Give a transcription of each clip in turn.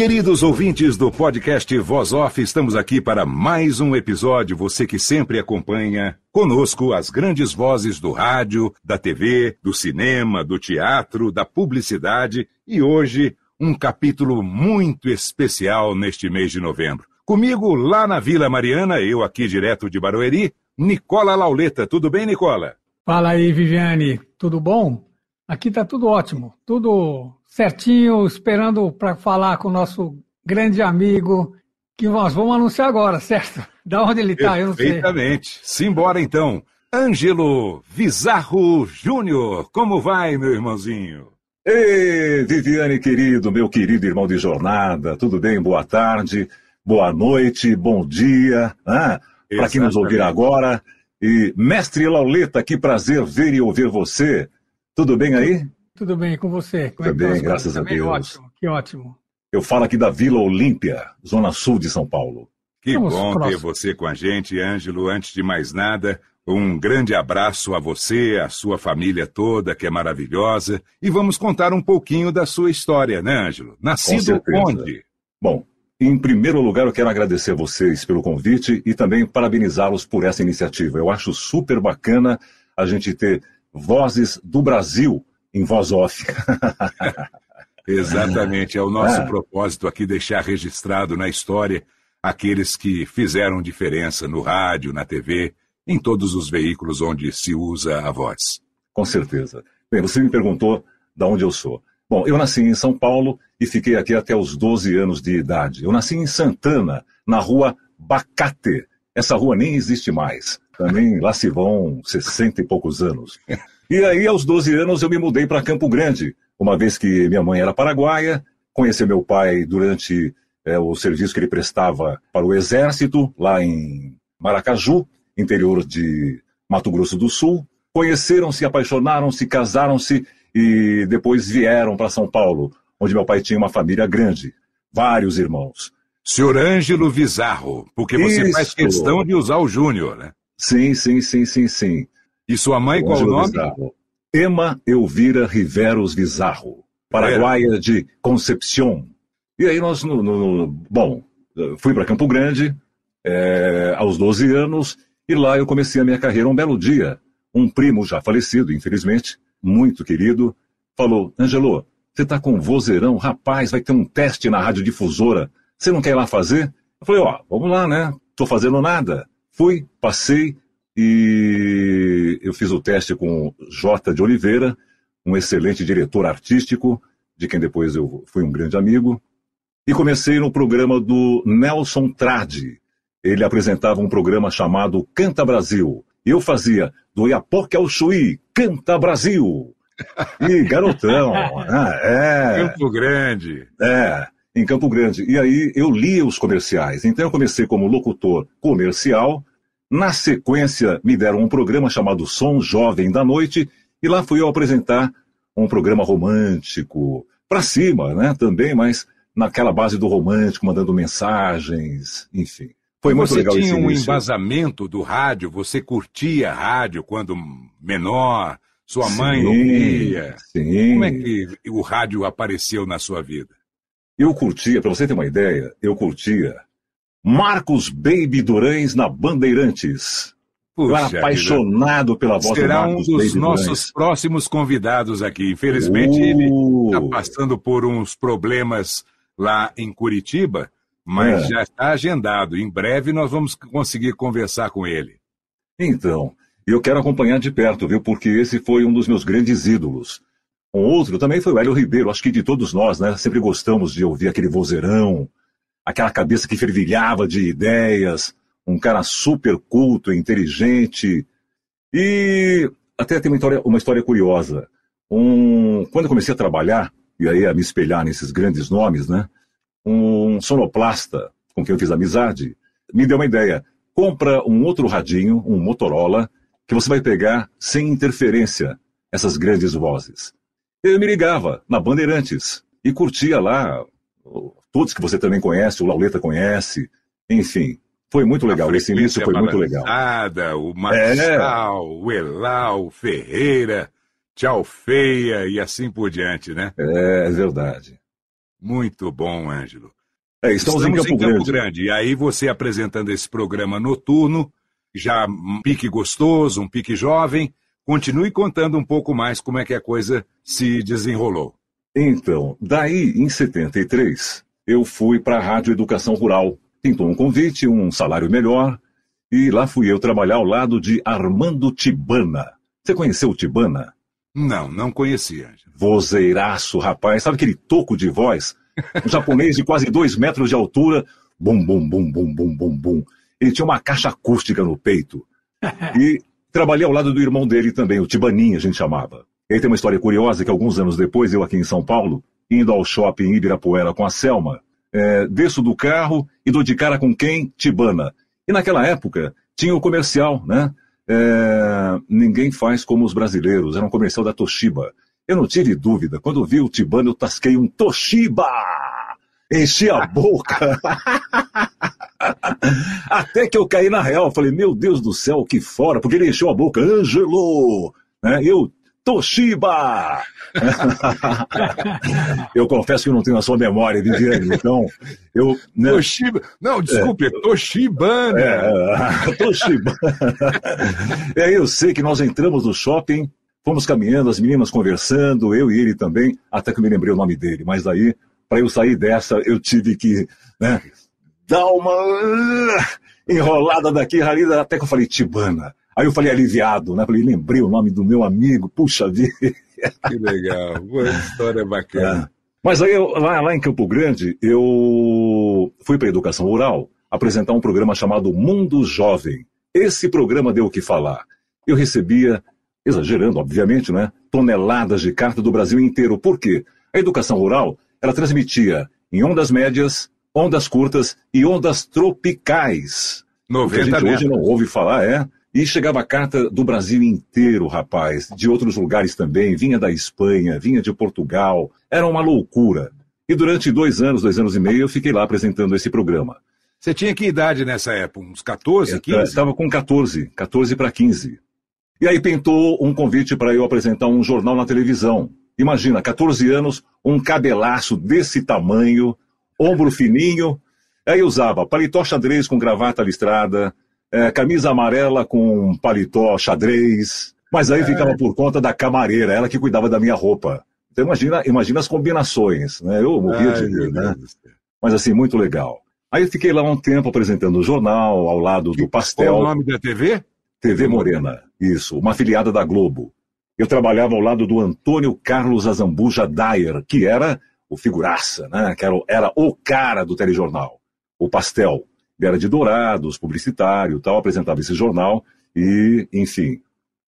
Queridos ouvintes do podcast Voz Off, estamos aqui para mais um episódio. Você que sempre acompanha conosco as grandes vozes do rádio, da TV, do cinema, do teatro, da publicidade e hoje um capítulo muito especial neste mês de novembro. Comigo lá na Vila Mariana, eu aqui direto de Barueri, Nicola Lauleta. Tudo bem, Nicola? Fala aí, Viviane. Tudo bom? Aqui tá tudo ótimo. Tudo certinho, esperando para falar com o nosso grande amigo, que nós vamos anunciar agora, certo? Da onde ele está, eu não sei. Perfeitamente. Simbora então. Ângelo Vizarro Júnior, como vai, meu irmãozinho? Ei, Viviane querido, meu querido irmão de jornada, tudo bem? Boa tarde, boa noite, bom dia. Ah, Para quem nos ouvir agora. E mestre Lauleta, que prazer ver e ouvir você. Tudo bem aí? Tudo bem com você? Como é Tudo é bem, graças a Deus. Ótimo, que ótimo. Eu falo aqui da Vila Olímpia, zona sul de São Paulo. Que Vamos bom ter você com a gente, Ângelo. Antes de mais nada, um grande abraço a você, a sua família toda, que é maravilhosa. E vamos contar um pouquinho da sua história, né, Ângelo? Nascido onde? Bom, em primeiro lugar, eu quero agradecer a vocês pelo convite e também parabenizá-los por essa iniciativa. Eu acho super bacana a gente ter vozes do Brasil em voz off. Exatamente, é o nosso é. propósito aqui deixar registrado na história aqueles que fizeram diferença no rádio, na TV, em todos os veículos onde se usa a voz. Com certeza. Bem, você me perguntou de onde eu sou. Bom, eu nasci em São Paulo e fiquei aqui até os 12 anos de idade. Eu nasci em Santana, na rua Bacate. Essa rua nem existe mais. Também lá se vão 60 e poucos anos. E aí, aos 12 anos, eu me mudei para Campo Grande, uma vez que minha mãe era paraguaia, conheci meu pai durante é, o serviço que ele prestava para o Exército, lá em Maracaju, interior de Mato Grosso do Sul. Conheceram-se, apaixonaram-se, casaram-se e depois vieram para São Paulo, onde meu pai tinha uma família grande, vários irmãos. Senhor Ângelo Vizarro, porque você Isso. faz questão de usar o Júnior, né? Sim, sim, sim, sim, sim. E sua mãe, qual o nome? Bizarro. Emma Elvira Riveros Bizarro, paraguaia é. de Concepción. E aí nós, no, no, bom, fui para Campo Grande é, aos 12 anos e lá eu comecei a minha carreira. Um belo dia, um primo já falecido, infelizmente, muito querido, falou, Angelo, você está com um vozeirão, rapaz, vai ter um teste na radiodifusora, você não quer ir lá fazer? Eu falei, ó, vamos lá, né? Tô fazendo nada. Fui, passei, e eu fiz o teste com J. de Oliveira, um excelente diretor artístico, de quem depois eu fui um grande amigo. E comecei no programa do Nelson Tradi. Ele apresentava um programa chamado Canta Brasil. E eu fazia do Iapoque ao Chuí, Canta Brasil. E garotão, ah, é. Campo Grande. É, em Campo Grande. E aí eu lia os comerciais. Então eu comecei como locutor comercial na sequência, me deram um programa chamado Som Jovem da Noite, e lá fui eu apresentar um programa romântico, para cima, né, também, mas naquela base do romântico, mandando mensagens, enfim. Foi muito você legal Você tinha um embasamento do rádio, você curtia rádio quando menor, sua sim, mãe ouvia. Sim. Como é que o rádio apareceu na sua vida? Eu curtia, para você ter uma ideia, eu curtia Marcos Baby Durães na Bandeirantes. Puxa, Eu era apaixonado pela voz Será do Marcos um dos Baby nossos Durães. próximos convidados aqui. Infelizmente, uh. ele está passando por uns problemas lá em Curitiba. mas é. já está agendado. Em breve nós vamos conseguir conversar com ele. Então, eu quero acompanhar de perto, viu? Porque esse foi um dos meus grandes ídolos. Um outro também foi o Hélio Ribeiro, acho que de todos nós, né? Sempre gostamos de ouvir aquele vozeirão, aquela cabeça que fervilhava de ideias, um cara super culto, inteligente. E até tem uma história, uma história curiosa. Um, quando eu comecei a trabalhar, e aí a me espelhar nesses grandes nomes, né? Um sonoplasta com quem eu fiz amizade me deu uma ideia. Compra um outro radinho, um Motorola, que você vai pegar sem interferência essas grandes vozes. Eu me ligava na Bandeirantes e curtia lá todos que você também conhece, o Lauleta conhece, enfim. Foi muito legal, esse início foi muito legal. O Marçal, é. o Elau, o Ferreira, Tchau Feia e assim por diante, né? É, é verdade. Muito bom, Ângelo. É, estamos, estamos, em Campo, em Campo Grande. Grande. E aí você apresentando esse programa noturno, já um pique gostoso, um pique jovem, Continue contando um pouco mais como é que a coisa se desenrolou. Então, daí, em 73, eu fui para a Rádio Educação Rural. Pintou um convite, um salário melhor, e lá fui eu trabalhar ao lado de Armando Tibana. Você conheceu o Tibana? Não, não conhecia. Vozeiraço, rapaz. Sabe aquele toco de voz? Um japonês de quase dois metros de altura. Bum, bum, bum, bum, bum, bum, bum. Ele tinha uma caixa acústica no peito. E Trabalhei ao lado do irmão dele também, o Tibaninha, a gente chamava. Ele tem uma história curiosa que alguns anos depois, eu aqui em São Paulo, indo ao shopping Ibirapuera com a Selma, é, desço do carro e dou de cara com quem? Tibana. E naquela época tinha o comercial, né? É, ninguém faz como os brasileiros, era um comercial da Toshiba. Eu não tive dúvida, quando vi o Tibana eu tasquei um Toshiba! Enchi a boca! Até que eu caí na real, falei, meu Deus do céu, que fora, porque ele encheu a boca, Ângelo, né? Eu, Toshiba! eu confesso que não tenho a sua memória, Viviane, então eu... Né? Toshiba, não, desculpe, é, Toshiba, né? É, Toshiba. aí eu sei que nós entramos no shopping, fomos caminhando, as meninas conversando, eu e ele também, até que eu me lembrei o nome dele, mas daí, para eu sair dessa, eu tive que, né, dá uma enrolada daqui, até que eu falei Tibana. Aí eu falei aliviado, né? Falei, lembrei o nome do meu amigo, puxa vida. Que legal, boa história bacana. É. Mas aí, eu, lá, lá em Campo Grande, eu fui para a educação rural apresentar um programa chamado Mundo Jovem. Esse programa deu o que falar. Eu recebia, exagerando, obviamente, né? Toneladas de carta do Brasil inteiro. Por quê? A educação rural, ela transmitia em ondas médias, ondas curtas e ondas tropicais. 90 o que a gente hoje não ouve falar, é. E chegava carta do Brasil inteiro, rapaz, de outros lugares também, vinha da Espanha, vinha de Portugal, era uma loucura. E durante dois anos, dois anos e meio, eu fiquei lá apresentando esse programa. Você tinha que idade nessa época? Uns 14, 15? Estava com 14, 14 para 15. E aí pintou um convite para eu apresentar um jornal na televisão. Imagina, 14 anos, um cabelaço desse tamanho, ombro fininho. Aí usava paletó xadrez com gravata listrada, é, camisa amarela com paletó xadrez. Mas aí é. ficava por conta da camareira, ela que cuidava da minha roupa. Então imagina, imagina as combinações, né? Eu morria de rir, né? Mas assim, muito legal. Aí eu fiquei lá um tempo apresentando o jornal, ao lado do pastel. Qual o nome da TV? TV Morena, isso, uma afiliada da Globo. Eu trabalhava ao lado do Antônio Carlos Azambuja Dyer, que era o figuraça, né? que era, era o cara do telejornal, o pastel. Era de Dourados, publicitário tal, apresentava esse jornal e, enfim,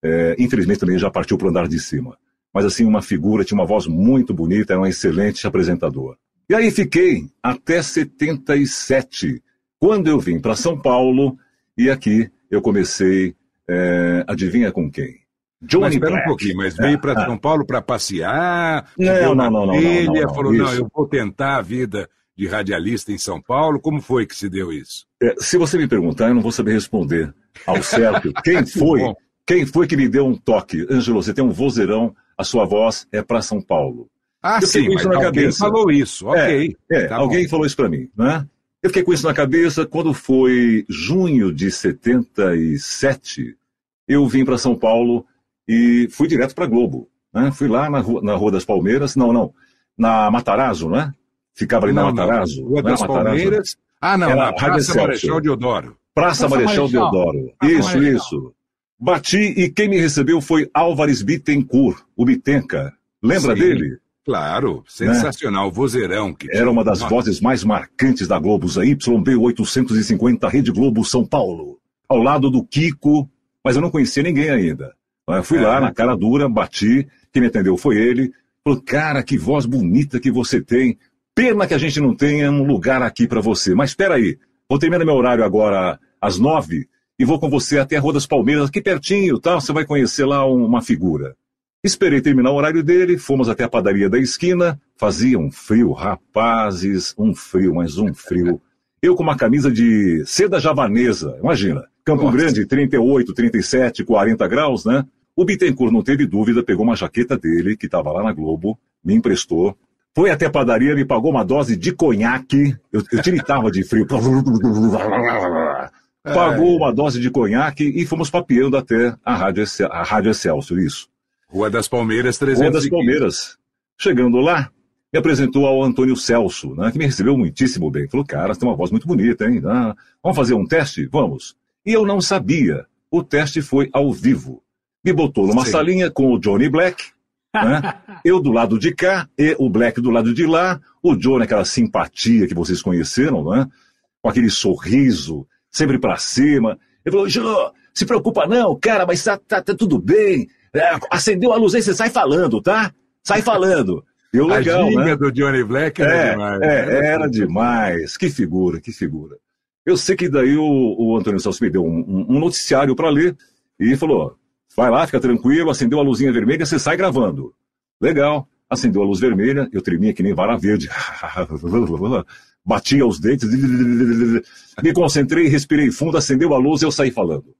é, infelizmente também já partiu para o andar de cima. Mas assim, uma figura, tinha uma voz muito bonita, era um excelente apresentador. E aí fiquei até 77, quando eu vim para São Paulo e aqui eu comecei, é, adivinha com quem? Johnny mas espera um pouquinho, mas veio para ah, São Paulo para passear, não, não, não, não, falou, não, eu vou tentar a vida de radialista em São Paulo. Como foi que se deu isso? É, se você me perguntar, eu não vou saber responder ao certo. Quem foi? Quem foi que me deu um toque? Ângelo, você tem um vozeirão, a sua voz é para São Paulo. Ah, eu sim, mas alguém cabeça. falou isso, ok. É, é tá alguém bom. falou isso para mim, né? Eu fiquei com isso na cabeça quando foi junho de 77, eu vim para São Paulo e fui direto para Globo. Né? Fui lá na rua, na rua, das Palmeiras, não, não, na Matarazzo, né? Ficava ali não, na Matarazzo. Rua é das. Palmeiras, Ah, não, na Praça Marechal Deodoro. Praça, Praça Marechal, Marechal Deodoro. Praça isso, Marechal. isso. Bati e quem me recebeu foi Álvares Bittencourt, o Bitenca. Lembra Sim, dele? Claro, sensacional, né? vozeirão. Que Era uma das Nossa. vozes mais marcantes da Globo, a YB 850 Rede Globo São Paulo. Ao lado do Kiko, mas eu não conhecia ninguém ainda. Eu fui é, lá, na cara dura, bati, quem me atendeu foi ele. Falou, cara, que voz bonita que você tem. Pena que a gente não tenha um lugar aqui para você. Mas espera aí, vou terminar meu horário agora às nove e vou com você até a Rua das Palmeiras, aqui pertinho, tá? Você vai conhecer lá uma figura. Esperei terminar o horário dele, fomos até a padaria da esquina, fazia um frio, rapazes, um frio, mas um frio. Eu com uma camisa de seda javanesa, imagina, Campo Nossa. Grande, 38, 37, 40 graus, né? O Bittencourt não teve dúvida, pegou uma jaqueta dele, que estava lá na Globo, me emprestou, foi até a padaria, me pagou uma dose de conhaque, eu, eu tiritava de frio. Pagou uma dose de conhaque e fomos papeando até a Rádio, a Rádio Excelsior, isso. Rua das Palmeiras, 315. Rua das Palmeiras. Chegando lá, me apresentou ao Antônio Celso, né, que me recebeu muitíssimo bem. Falou, cara, você tem uma voz muito bonita, hein? Ah, vamos fazer um teste? Vamos. E eu não sabia. O teste foi ao vivo. Me botou numa Sim. salinha com o Johnny Black, né? eu do lado de cá e o Black do lado de lá, o Johnny, aquela simpatia que vocês conheceram, né? com aquele sorriso, sempre para cima. Ele falou, Jô, se preocupa não, cara, mas tá, tá, tá tudo bem. É, acendeu a luz aí, você sai falando, tá? Sai falando. Eu, legal, a né? do Johnny Black era é, demais. É, era demais. Que figura, que figura. Eu sei que daí o, o Antônio Celso me deu um, um, um noticiário para ler e falou: vai lá, fica tranquilo, acendeu a luzinha vermelha, você sai gravando. Legal. Acendeu a luz vermelha, eu tremia que nem vara verde. Batia os dentes, me concentrei, respirei fundo, acendeu a luz e eu saí falando.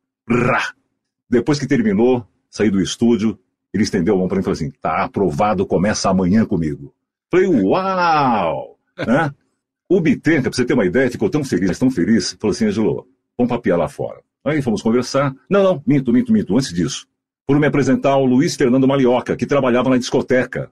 Depois que terminou, saí do estúdio, ele estendeu a mão para mim e falou assim: tá aprovado, começa amanhã comigo. Falei, uau! né? O Bitenca, para você ter uma ideia, ficou tão feliz, tão feliz, falou assim: Angelo, vamos papiar lá fora. Aí fomos conversar. Não, não, minto, minto, minto. Antes disso, foram me apresentar ao Luiz Fernando Malioca, que trabalhava na discoteca.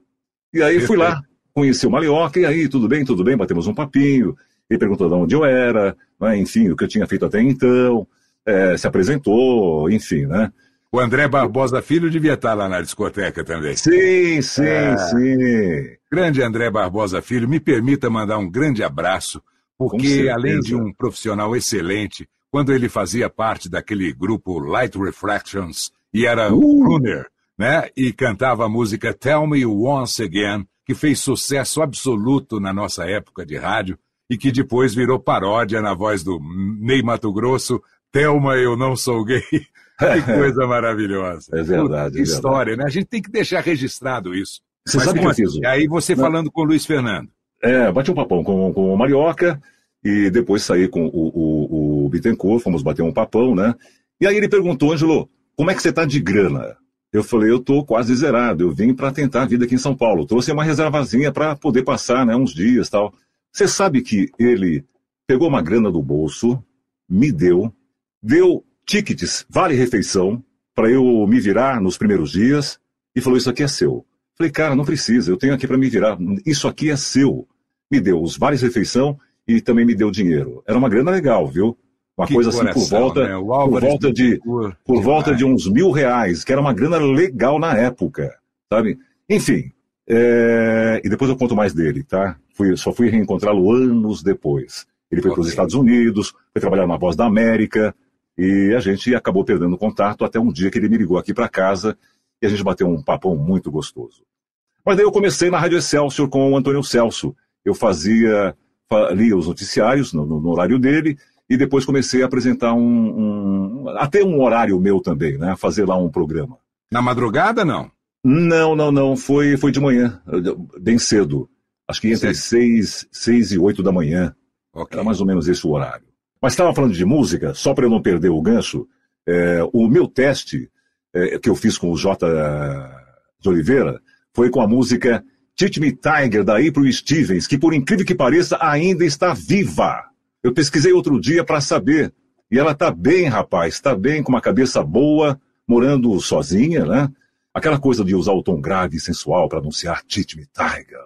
E aí fui lá, conheci o Malioca, e aí, tudo bem, tudo bem, batemos um papinho. Ele perguntou de onde eu era, né, enfim, o que eu tinha feito até então, é, se apresentou, enfim, né? O André Barbosa Filho devia estar lá na discoteca também. Sim, sim, é. sim. Grande André Barbosa Filho, me permita mandar um grande abraço, porque além de um profissional excelente, quando ele fazia parte daquele grupo Light Refractions e era uh. o crooner, né? E cantava a música Tell Me Once Again, que fez sucesso absoluto na nossa época de rádio e que depois virou paródia na voz do Ney Mato Grosso, Thelma, eu não sou gay. que coisa maravilhosa. É verdade. Que é história, verdade. né? A gente tem que deixar registrado isso. Você Mas sabe que eu fiz? E aí você não. falando com o Luiz Fernando. É, bati um papão com, com o Marioca e depois saí com o, o, o Bittencourt, fomos bater um papão, né? E aí ele perguntou, Ângelo, como é que você tá de grana? Eu falei, eu tô quase zerado, eu vim para tentar a vida aqui em São Paulo. Trouxe uma reservazinha para poder passar, né, uns dias tal. Você sabe que ele pegou uma grana do bolso, me deu, deu tickets, vale refeição, para eu me virar nos primeiros dias, e falou, isso aqui é seu. Falei, cara, não precisa, eu tenho aqui para me virar, isso aqui é seu. Me deu os vales refeição e também me deu dinheiro. Era uma grana legal, viu? Uma que coisa assim por volta, né? por volta de, por, por volta de uns mil reais, que era uma grana legal na época, sabe? Enfim, é... e depois eu conto mais dele, tá? Fui, só fui reencontrá-lo anos depois. Ele foi okay. para os Estados Unidos, foi trabalhar na Voz da América, e a gente acabou perdendo contato até um dia que ele me ligou aqui para casa e a gente bateu um papão muito gostoso. Mas daí eu comecei na Rádio Excelsior com o Antônio Celso. Eu fazia, lia os noticiários no, no horário dele, e depois comecei a apresentar um, um, até um horário meu também, né? Fazer lá um programa. Na madrugada, não? Não, não, não. Foi, foi de manhã, bem cedo. Acho que entre seis, seis e oito da manhã. Okay. Era mais ou menos esse o horário. Mas estava falando de música, só para eu não perder o gancho, é, o meu teste é, que eu fiz com o J. de Oliveira foi com a música Teach Me Tiger, da April Stevens, que por incrível que pareça ainda está viva. Eu pesquisei outro dia para saber. E ela tá bem, rapaz, tá bem, com uma cabeça boa, morando sozinha, né? Aquela coisa de usar o tom grave e sensual para anunciar Teach Me Tiger,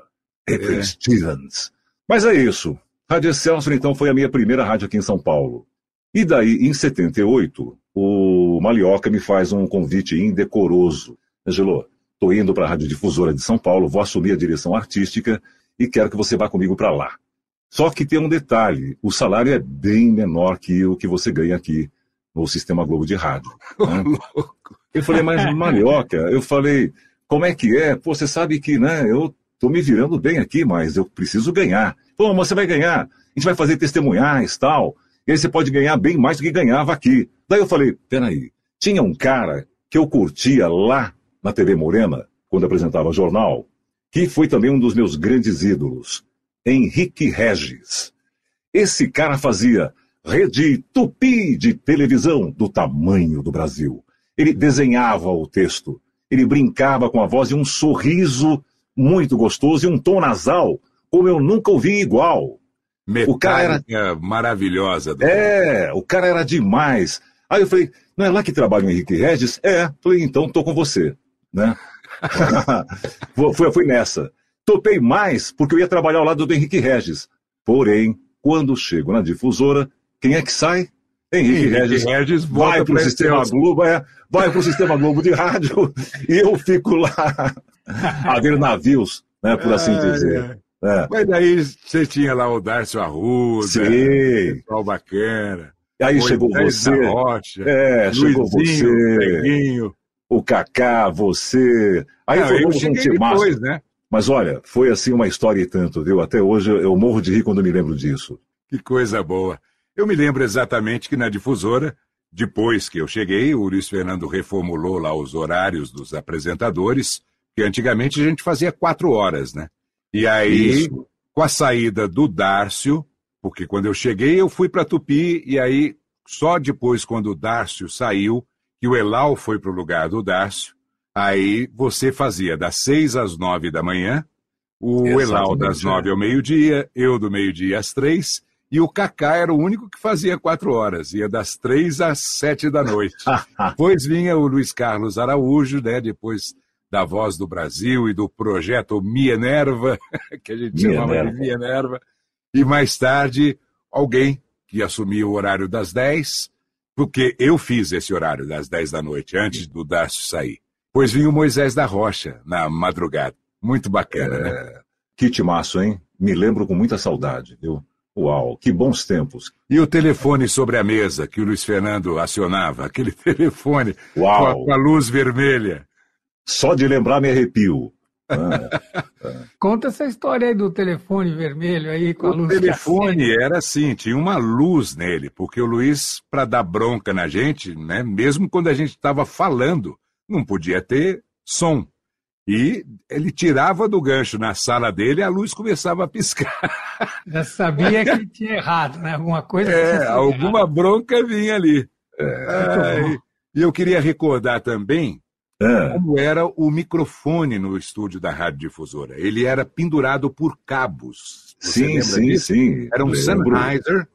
April é. Stevens. Mas é isso. Rádio Excelsior, então, foi a minha primeira rádio aqui em São Paulo. E daí, em 78, o Malioca me faz um convite indecoroso. Angelo, estou indo para a Rádio Difusora de São Paulo, vou assumir a direção artística e quero que você vá comigo para lá. Só que tem um detalhe: o salário é bem menor que o que você ganha aqui no Sistema Globo de Rádio. Né? eu falei, mas Malioca, eu falei, como é que é? Pô, você sabe que, né, eu tô me virando bem aqui, mas eu preciso ganhar. Pô, mas você vai ganhar. A gente vai fazer testemunhais tal. E aí você pode ganhar bem mais do que ganhava aqui. Daí eu falei, peraí, tinha um cara que eu curtia lá na TV Morena, quando apresentava jornal, que foi também um dos meus grandes ídolos, Henrique Regis. Esse cara fazia rede tupi de televisão do tamanho do Brasil. Ele desenhava o texto, ele brincava com a voz e um sorriso muito gostoso e um tom nasal como eu nunca ouvi igual. Metálica o cara era maravilhosa. É, cara. o cara era demais. Aí eu falei, não é lá que trabalha o Henrique Regis? É. Falei, então tô com você, né? fui, fui nessa. Topei mais porque eu ia trabalhar ao lado do Henrique Regis. Porém, quando chego na difusora, quem é que sai? Henrique, Henrique Regis, Regis vai para o Sistema Globo, é, vai para o Sistema Globo de rádio e eu fico lá a ver navios, né, por assim dizer. É. Mas daí você tinha lá o Darcio Arruda, Sim. pessoal bacana. E aí chegou você. Rocha, é, chegou você. Peguinho. O Kaká, você. Aí Não, formamos um depois, né? Mas olha, foi assim uma história e tanto, viu? Até hoje eu morro de rir quando me lembro disso. Que coisa boa. Eu me lembro exatamente que na difusora, depois que eu cheguei, o Luiz Fernando reformulou lá os horários dos apresentadores, que antigamente a gente fazia quatro horas, né? E aí, Isso. com a saída do Dárcio, porque quando eu cheguei eu fui para Tupi, e aí só depois, quando o Dárcio saiu, que o Elau foi para o lugar do Dárcio, aí você fazia das seis às nove da manhã, o Exatamente, Elau das é. nove ao meio-dia, eu do meio-dia às três, e o Kaká era o único que fazia quatro horas, ia das três às sete da noite. depois vinha o Luiz Carlos Araújo, né, depois da Voz do Brasil e do projeto Mienerva, que a gente chamava de Mienerva, e mais tarde alguém que assumia o horário das 10, porque eu fiz esse horário das 10 da noite, antes do Dácio sair. Pois vinha o Moisés da Rocha na madrugada. Muito bacana, né? é... né? Que timaço, hein? Me lembro com muita saudade, viu? Uau, que bons tempos. E o telefone sobre a mesa que o Luiz Fernando acionava, aquele telefone Uau. Com, a, com a luz vermelha. Só de lembrar me arrepio. Ah, ah. Conta essa história aí do telefone vermelho aí com a o luz. O telefone era assim, tinha uma luz nele, porque o Luiz, para dar bronca na gente, né, mesmo quando a gente estava falando, não podia ter som. E ele tirava do gancho na sala dele e a luz começava a piscar. Já sabia que tinha errado, né? Alguma coisa. É, alguma errado. bronca vinha ali. É, e eu queria recordar também é. como era o microfone no estúdio da Rádio Difusora. Ele era pendurado por cabos. Você sim, sim, disso? sim. Era um lembro. Sennheiser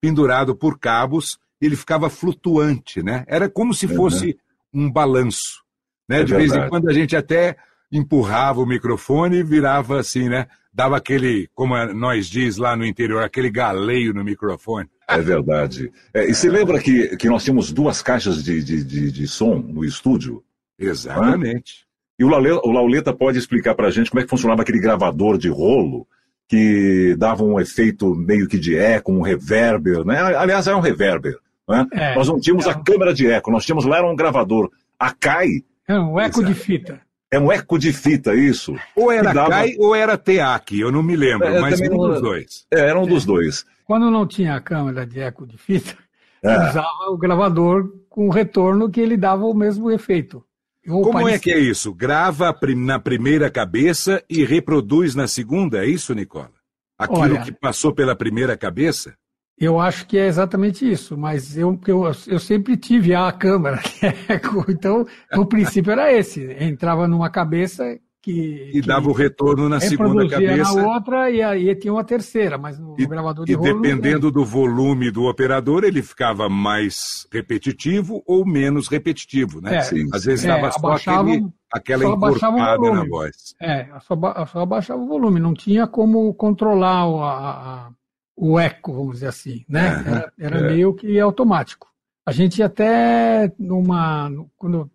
pendurado por cabos, ele ficava flutuante, né? Era como se fosse uhum. Um balanço. Né? É De verdade. vez em quando a gente até empurrava o microfone e virava assim, né? Dava aquele, como nós diz lá no interior, aquele galeio no microfone. É verdade. É, e você lembra que, que nós tínhamos duas caixas de, de, de, de som no estúdio? Exatamente. E o, o Lauleta pode explicar para a gente como é que funcionava aquele gravador de rolo que dava um efeito meio que de eco, um reverber, né? Aliás, era um reverber. Né? É, nós não tínhamos é a câmera de eco, nós tínhamos lá era um gravador. A CAI. É um eco de fita. É um eco de fita, isso. Ou era dava... CAI ou era TEAC, eu não me lembro, é, mas um dos dois. É, era um dos dois. Quando não tinha a câmera de eco de fita, é. usava o gravador com retorno que ele dava o mesmo efeito. Como é que é isso? Grava na primeira cabeça e reproduz na segunda, é isso, Nicola? Aquilo Olha, que passou pela primeira cabeça? Eu acho que é exatamente isso, mas eu, eu, eu sempre tive a câmera, então o princípio era esse, entrava numa cabeça que. E dava o retorno na segunda cabeça. na outra e aí tinha uma terceira, mas no, e, gravador de E rolo, dependendo do volume do operador, ele ficava mais repetitivo ou menos repetitivo, né? É, Sim. Às vezes é, dava só aquele, aquela encorpada na voz. É, só, só abaixava o volume, não tinha como controlar a, a o eco, vamos dizer assim, né? Era, era é. meio que automático. A gente até numa quando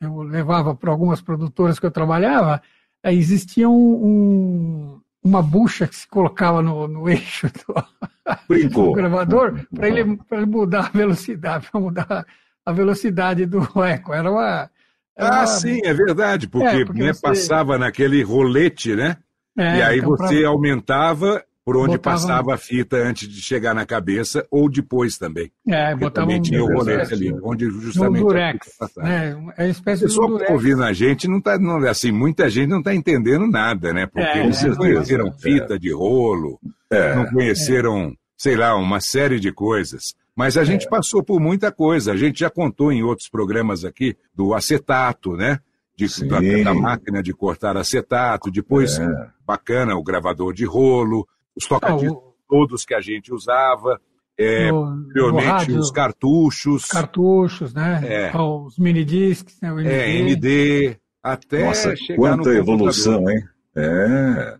eu levava para algumas produtoras que eu trabalhava, existia um, um, uma bucha que se colocava no, no eixo do, do gravador para ele, ele mudar a velocidade, para mudar a velocidade do eco. Era uma. Era ah, uma... sim, é verdade, porque, é, porque né, você... passava naquele rolete, né? É, e aí então você pra... aumentava por onde botava... passava a fita antes de chegar na cabeça, ou depois também. É, botava também um tinha o rolete ali, onde justamente durex, a fita né? É a espécie o pessoal que tá ouvindo a gente, não tá, não, assim, muita gente não está entendendo nada, né? Porque é, eles não conheceram é. fita de rolo, é. não conheceram, sei lá, uma série de coisas. Mas a gente é. passou por muita coisa. A gente já contou em outros programas aqui do acetato, né? De, da, da, máquina de cortar acetato, depois, é. bacana, o gravador de rolo, os tocadiscos ah, todos que a gente usava, é, realmente os cartuchos. Os cartuchos, né? É. Os minidiscs, né? O MD. É, MD, até Nossa, quanta evolução, hein? É.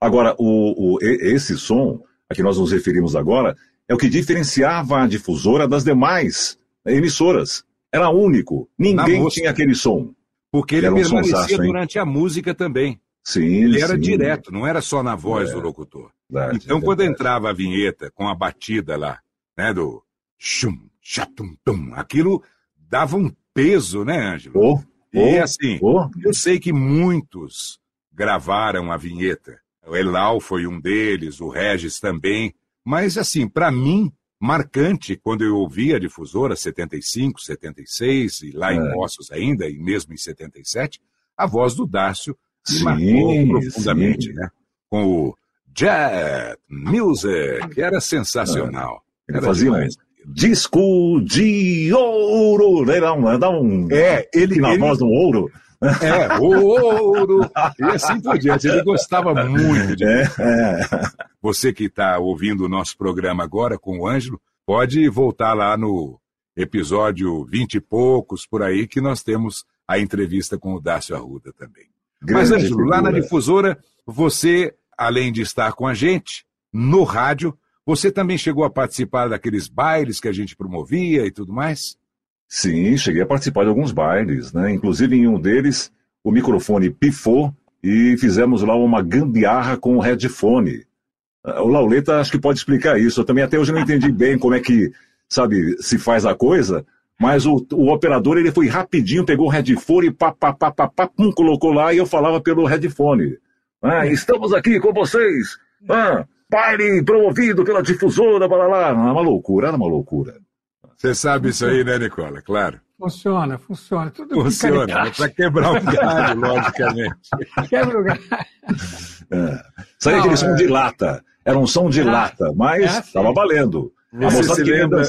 Agora, o, o, esse som a que nós nos referimos agora é o que diferenciava a difusora das demais emissoras. Era único. Ninguém tinha aquele som. Porque ele permanecia durante a música também. Sim, ele era sim. direto, não era só na voz é, do locutor. Verdade, então, é quando entrava a vinheta com a batida lá, né, do chum, chatum, tum, aquilo dava um peso, né, Ângelo? Oh, oh, e assim, oh. eu sei que muitos gravaram a vinheta. O Elau foi um deles, o Regis também. Mas, assim, para mim, marcante, quando eu ouvi a difusora 75, 76, e lá é. em Mossos ainda, e mesmo em 77, a voz do Dácio me sim, marcou profundamente, sim. né? Com o Jet Music, que era sensacional. Ele era fazia demais. um disco de ouro, né? Dá um, dá um é, ele, na ele, voz do ouro. É, ouro, e assim por diante. Ele gostava muito de. É, é. Você que está ouvindo o nosso programa agora com o Ângelo, pode voltar lá no episódio 20 e poucos, por aí, que nós temos a entrevista com o Dácio Arruda também. Grande Mas, Ângelo, lá na difusora, você, além de estar com a gente, no rádio, você também chegou a participar daqueles bailes que a gente promovia e tudo mais? Sim, cheguei a participar de alguns bailes, né? Inclusive em um deles, o microfone pifou e fizemos lá uma gambiarra com o headphone. O Lauleta acho que pode explicar isso. Eu também até hoje não entendi bem como é que, sabe, se faz a coisa. Mas o, o operador ele foi rapidinho, pegou o headphone e pá, pá, pá, pá, pá, pum, colocou lá e eu falava pelo headphone. Ah, estamos aqui com vocês. Ah, baile promovido pela difusora, blá, lá. Era uma loucura, era uma loucura. Você sabe isso aí, né, Nicola? Claro. Funciona, funciona. Tudo funciona, é para quebrar o galho, logicamente. Quebra o galho. É. Isso aí é aquele som de lata. Era um som de é. lata, mas estava é valendo. Você se, lembra,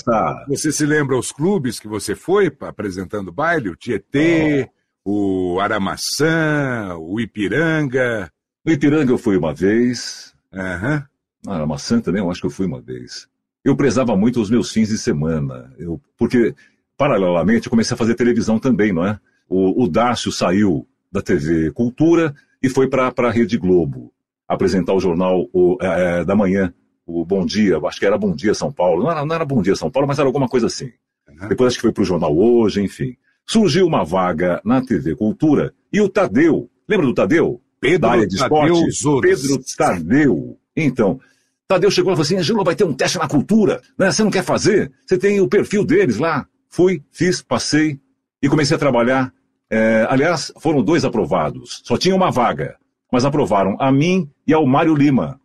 você se lembra os clubes que você foi apresentando baile? O Tietê, oh. o Aramaçã, o Ipiranga? No Ipiranga eu fui uma vez. Uhum. Aramaçã também eu acho que eu fui uma vez. Eu prezava muito os meus fins de semana, eu, porque, paralelamente, eu comecei a fazer televisão também, não é? O, o Dácio saiu da TV Cultura e foi para a Rede Globo apresentar o jornal o, é, é, da manhã, o Bom Dia, acho que era Bom Dia São Paulo, não era, não era Bom Dia São Paulo, mas era alguma coisa assim. Uhum. Depois acho que foi para o jornal Hoje, enfim. Surgiu uma vaga na TV Cultura e o Tadeu, lembra do Tadeu? Pedro da área de Tadeu esporte? Pedro Tadeu. Então, Tadeu chegou e falou assim, Angelo, vai ter um teste na cultura, né? Você não quer fazer? Você tem o perfil deles lá. Fui, fiz, passei e comecei a trabalhar. É, aliás, foram dois aprovados. Só tinha uma vaga, mas aprovaram a mim e ao Mário Lima.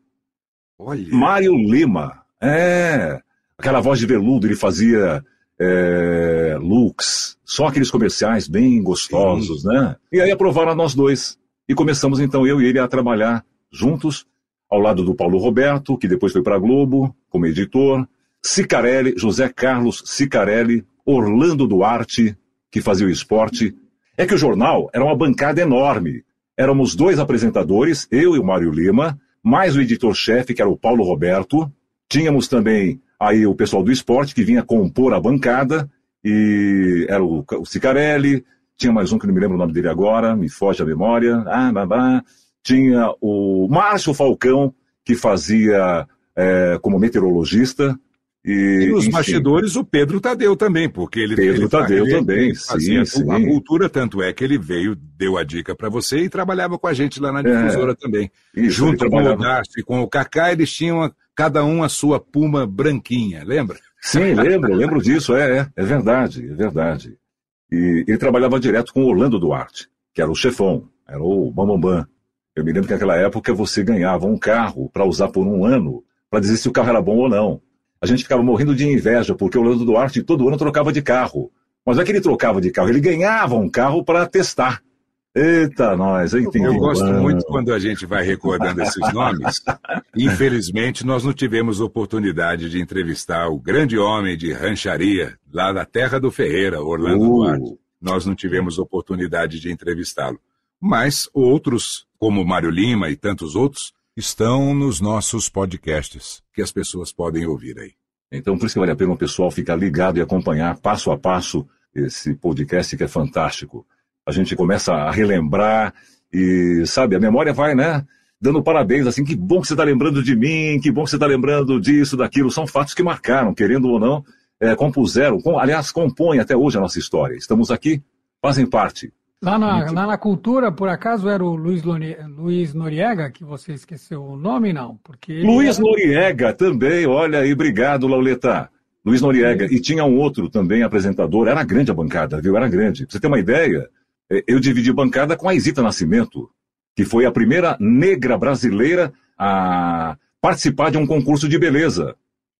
Olha. Mário Lima. É. Aquela voz de veludo, ele fazia é, looks, só aqueles comerciais bem gostosos, Sim. né? E aí aprovaram nós dois. E começamos então eu e ele a trabalhar juntos, ao lado do Paulo Roberto, que depois foi para a Globo como editor, Sicarelli, José Carlos Sicarelli, Orlando Duarte, que fazia o esporte. É que o jornal era uma bancada enorme. Éramos dois apresentadores, eu e o Mário Lima, mais o editor-chefe, que era o Paulo Roberto. Tínhamos também aí o pessoal do esporte, que vinha compor a bancada, e era o, o Cicarelli, tinha mais um que não me lembro o nome dele agora, me foge a memória. Ah, bah. Tinha o Márcio Falcão, que fazia é, como meteorologista. E, e nos enfim, bastidores o Pedro Tadeu também, porque ele Pedro ele, Tadeu ele, também, ele sim, sim. A cultura, tanto é que ele veio, deu a dica para você e trabalhava com a gente lá na difusora é, também. Isso, Junto com o Darcy e com o Cacá, eles tinham a, cada um a sua puma branquinha, lembra? Sim, lembro, lembro disso, é, é, é verdade, é verdade. E ele trabalhava direto com o Orlando Duarte, que era o chefão, era o Bambambam. Eu me lembro que naquela época você ganhava um carro para usar por um ano, para dizer se o carro era bom ou não. A gente ficava morrendo de inveja, porque o Orlando Duarte todo ano trocava de carro. Mas não é que ele trocava de carro, ele ganhava um carro para testar. Eita, nós, enfim. Eu gosto muito quando a gente vai recordando esses nomes. Infelizmente, nós não tivemos oportunidade de entrevistar o grande homem de rancharia, lá da terra do Ferreira, Orlando uh. Duarte. Nós não tivemos oportunidade de entrevistá-lo. Mas outros, como Mário Lima e tantos outros, estão nos nossos podcasts, que as pessoas podem ouvir aí. Então, por isso que vale a pena o pessoal ficar ligado e acompanhar passo a passo esse podcast que é fantástico. A gente começa a relembrar e, sabe, a memória vai, né? Dando parabéns, assim, que bom que você está lembrando de mim, que bom que você está lembrando disso, daquilo. São fatos que marcaram, querendo ou não, é, compuseram, com, aliás, compõem até hoje a nossa história. Estamos aqui, fazem parte Lá na, lá na cultura, por acaso, era o Luiz, Luiz Noriega, que você esqueceu o nome, não? Porque Luiz era... Noriega também, olha aí, obrigado, Lauleta. Luiz Noriega. E tinha um outro também apresentador, era grande a bancada, viu? Era grande. Pra você ter uma ideia, é, eu dividi bancada com a Isita Nascimento, que foi a primeira negra brasileira a participar de um concurso de beleza.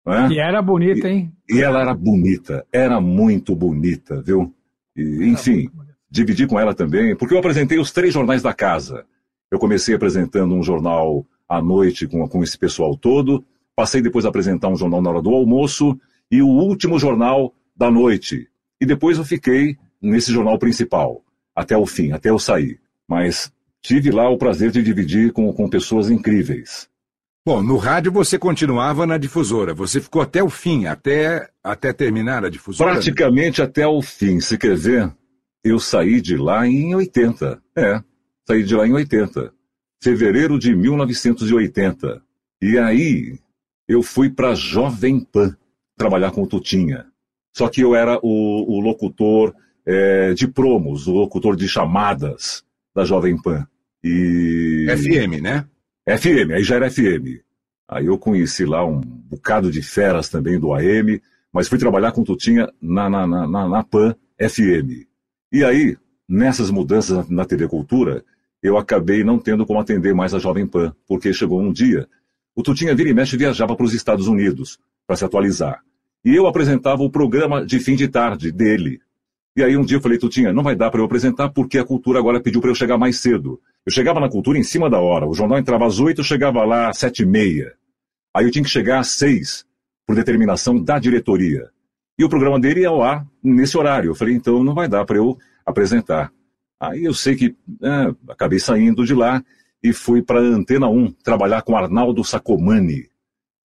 Né? E era bonita, hein? E, e ela era bonita, era muito bonita, viu? E, enfim dividi com ela também, porque eu apresentei os três jornais da casa. Eu comecei apresentando um jornal à noite com, com esse pessoal todo, passei depois a apresentar um jornal na hora do almoço e o último jornal da noite. E depois eu fiquei nesse jornal principal, até o fim, até eu sair. Mas tive lá o prazer de dividir com, com pessoas incríveis. Bom, no rádio você continuava na difusora. Você ficou até o fim, até, até terminar a difusora? Praticamente até o fim. Se quer ver, eu saí de lá em 80. É, saí de lá em 80. Fevereiro de 1980. E aí eu fui para Jovem Pan trabalhar com o Tutinha. Só que eu era o, o locutor é, de promos, o locutor de chamadas da Jovem Pan. E... FM, né? FM, aí já era FM. Aí eu conheci lá um bocado de feras também do AM, mas fui trabalhar com o Tutinha na, na, na, na PAN FM. E aí, nessas mudanças na TV Cultura, eu acabei não tendo como atender mais a Jovem Pan, porque chegou um dia, o Tutinha vira e mexe viajava para os Estados Unidos para se atualizar. E eu apresentava o programa de fim de tarde dele. E aí um dia eu falei, Tutinha, não vai dar para eu apresentar porque a Cultura agora pediu para eu chegar mais cedo. Eu chegava na Cultura em cima da hora, o jornal entrava às oito, chegava lá às sete e meia. Aí eu tinha que chegar às seis, por determinação da diretoria. E o programa dele ia ao ar nesse horário. Eu falei, então não vai dar para eu apresentar. Aí eu sei que é, acabei saindo de lá e fui para a Antena 1 trabalhar com Arnaldo Sacomani.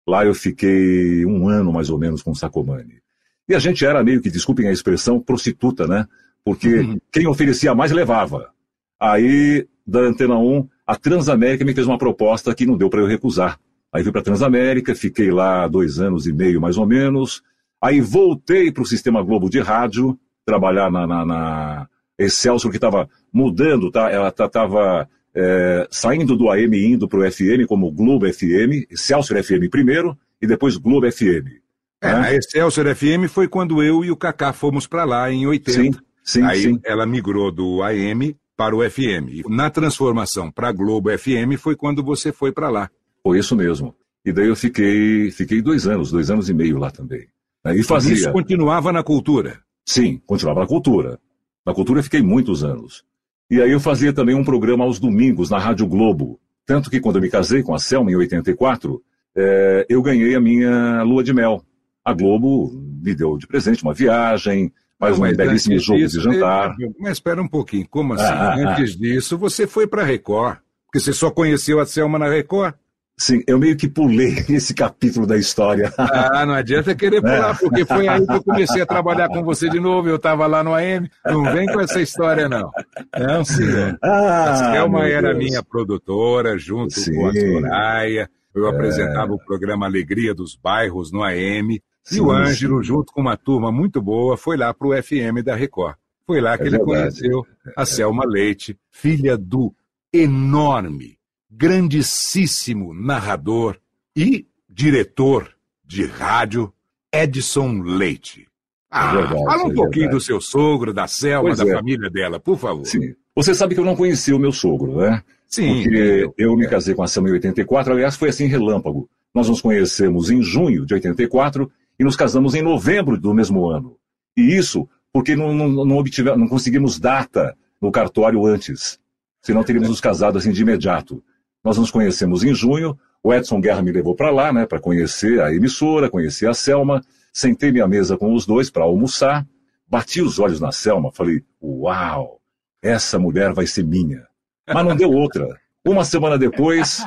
Lá eu fiquei um ano mais ou menos com Sacomani. E a gente era meio que, desculpem a expressão, prostituta, né? Porque uhum. quem oferecia mais levava. Aí, da Antena 1, a Transamérica me fez uma proposta que não deu para eu recusar. Aí fui para a Transamérica, fiquei lá dois anos e meio mais ou menos. Aí voltei para o Sistema Globo de rádio, trabalhar na, na, na Excelsior, que estava mudando, tá? ela estava é, saindo do AM e indo para o FM, como Globo FM, Excelsior FM primeiro, e depois Globo FM. É, né? A Excelsior FM foi quando eu e o Kaká fomos para lá, em 80. Sim, sim, Aí sim. ela migrou do AM para o FM. Na transformação para Globo FM foi quando você foi para lá. Foi isso mesmo. E daí eu fiquei, fiquei dois anos, dois anos e meio lá também. E fazia. Isso continuava na cultura? Sim, continuava na cultura. Na cultura fiquei muitos anos. E aí eu fazia também um programa aos domingos na Rádio Globo. Tanto que quando eu me casei com a Selma em 84, é, eu ganhei a minha lua de mel. A Globo me deu de presente uma viagem, mais um belíssimo jogo disso, de jantar. Mas espera um pouquinho, como assim? Ah, ah antes ah. disso, você foi para Record. Porque você só conheceu a Selma na Record? Sim, eu meio que pulei esse capítulo da história. Ah, não adianta querer pular, é. porque foi aí que eu comecei a trabalhar com você de novo. Eu estava lá no AM. Não vem com essa história, não. Não, senhor. Ah, a Selma era Deus. minha produtora, junto Sim. com a Soraya. Eu é. apresentava o programa Alegria dos Bairros no AM. Sim, e o Ângelo, junto com uma turma muito boa, foi lá para o FM da Record. Foi lá que é ele verdade. conheceu a Selma Leite, filha do enorme, grandíssimo narrador e diretor de rádio Edson Leite. É ah, é verdade, fala um é pouquinho verdade. do seu sogro, da Selma, pois da é. família dela, por favor. Sim. Você sabe que eu não conheci o meu sogro, né? Sim. Porque eu me casei com a Selma em 84, aliás, foi assim relâmpago. Nós nos conhecemos em junho de 84 e nos casamos em novembro do mesmo ano. E isso porque não, não, não, obtive, não conseguimos data no cartório antes. Senão teríamos nos casado assim de imediato. Nós nos conhecemos em junho, o Edson Guerra me levou para lá, né, para conhecer a emissora, conhecer a Selma. Sentei minha mesa com os dois para almoçar, bati os olhos na Selma, falei: Uau, essa mulher vai ser minha. Mas não deu outra. Uma semana depois,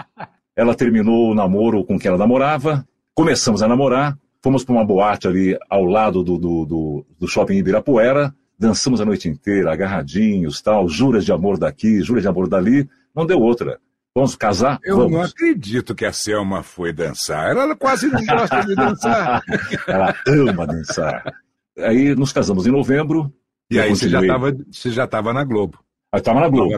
ela terminou o namoro com quem ela namorava, começamos a namorar, fomos para uma boate ali ao lado do, do, do, do shopping Ibirapuera, dançamos a noite inteira, agarradinhos, tal, juras de amor daqui, juras de amor dali, não deu outra. Vamos casar? Eu Vamos. não acredito que a Selma foi dançar. Ela quase não gosta de dançar. Ela ama dançar. Aí nos casamos em novembro. E aí você já, tava, você já estava na Globo. Eu estava na Globo.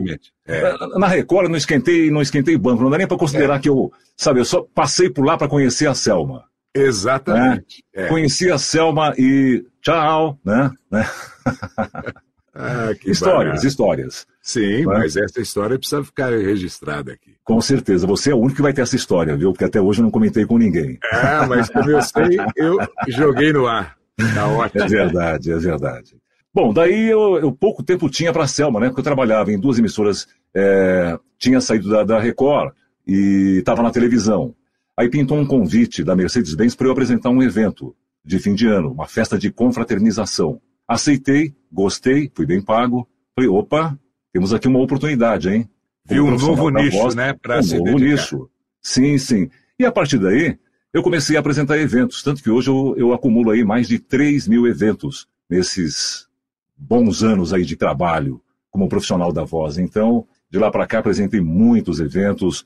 É. Na Record não esquentei, não esquentei banco. Não dá nem para considerar é. que eu, sabe, eu só passei por lá para conhecer a Selma. Exatamente. Né? É. Conheci a Selma e tchau, né? né? Ah, histórias, barato. histórias. Sim, né? mas essa história precisa ficar registrada aqui. Com certeza, você é o único que vai ter essa história, viu? Porque até hoje eu não comentei com ninguém. Ah, mas como eu sei, eu joguei no ar. Tá ótimo. É verdade, é verdade. Bom, daí eu, eu pouco tempo tinha para a Selma, né? Porque eu trabalhava em duas emissoras, é, tinha saído da, da Record e estava na televisão. Aí pintou um convite da Mercedes-Benz para eu apresentar um evento de fim de ano, uma festa de confraternização. Aceitei, gostei, fui bem pago. Falei, opa, temos aqui uma oportunidade, hein? Viu um novo nicho, voz, né? Para um se novo dedicar. nicho. Sim, sim. E a partir daí, eu comecei a apresentar eventos, tanto que hoje eu, eu acumulo aí mais de 3 mil eventos nesses bons anos aí de trabalho como profissional da voz. Então, de lá para cá, apresentei muitos eventos,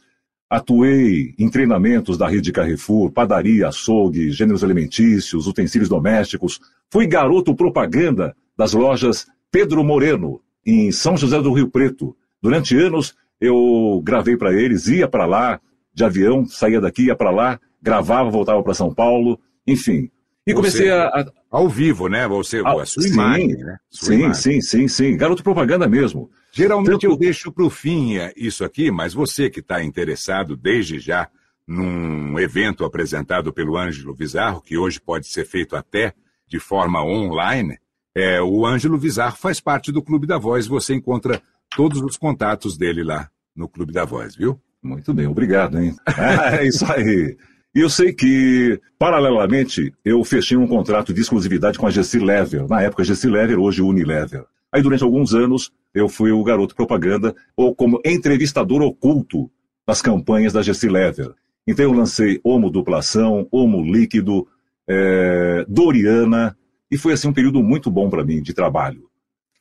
Atuei em treinamentos da rede Carrefour, padaria, açougue, gêneros alimentícios, utensílios domésticos. Fui garoto propaganda das lojas Pedro Moreno, em São José do Rio Preto. Durante anos, eu gravei para eles, ia para lá, de avião, saía daqui, ia para lá, gravava, voltava para São Paulo, enfim. E comecei Você, a, a, Ao vivo, né? Você, a, sua sim, imagem, né? Sua sim, imagem. sim, sim, sim. Garoto propaganda mesmo. Geralmente eu deixo para o fim é, isso aqui, mas você que está interessado desde já num evento apresentado pelo Ângelo Vizarro, que hoje pode ser feito até de forma online, é, o Ângelo Vizarro faz parte do Clube da Voz. Você encontra todos os contatos dele lá no Clube da Voz, viu? Muito bem, obrigado, hein? é isso aí. E eu sei que, paralelamente, eu fechei um contrato de exclusividade com a Gessi Lever. Na época, Gessi Lever, hoje Unilever. Aí, durante alguns anos, eu fui o garoto propaganda, ou como entrevistador oculto nas campanhas da Gessi Lever. Então, eu lancei Homo Duplação, Homo Líquido, é, Doriana, e foi assim um período muito bom para mim de trabalho.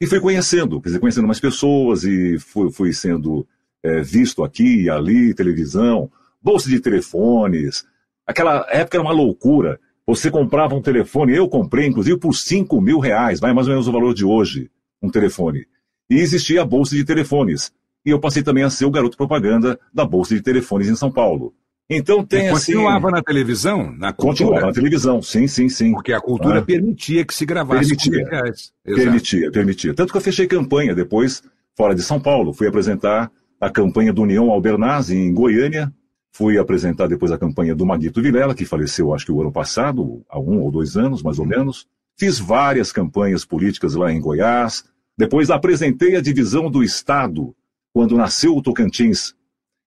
E fui conhecendo, quer dizer, conhecendo mais pessoas e fui, fui sendo é, visto aqui e ali, televisão, bolsa de telefones. Aquela época era uma loucura. Você comprava um telefone, eu comprei, inclusive, por 5 mil reais, vai mais ou menos o valor de hoje um telefone. E existia a Bolsa de Telefones. E eu passei também a ser o garoto propaganda da Bolsa de Telefones em São Paulo. Então tem e assim. Continuava na televisão? Na continuava na televisão, sim, sim, sim. Porque a cultura ah. permitia que se gravasse permitia, Permitia, permitia. Tanto que eu fechei campanha depois, fora de São Paulo. Fui apresentar a campanha do União Albernaz em Goiânia. Fui apresentar depois a campanha do Maguito Vilela, que faleceu acho que o ano passado, há um ou dois anos, mais ou menos. Fiz várias campanhas políticas lá em Goiás. Depois apresentei a divisão do Estado quando nasceu o Tocantins.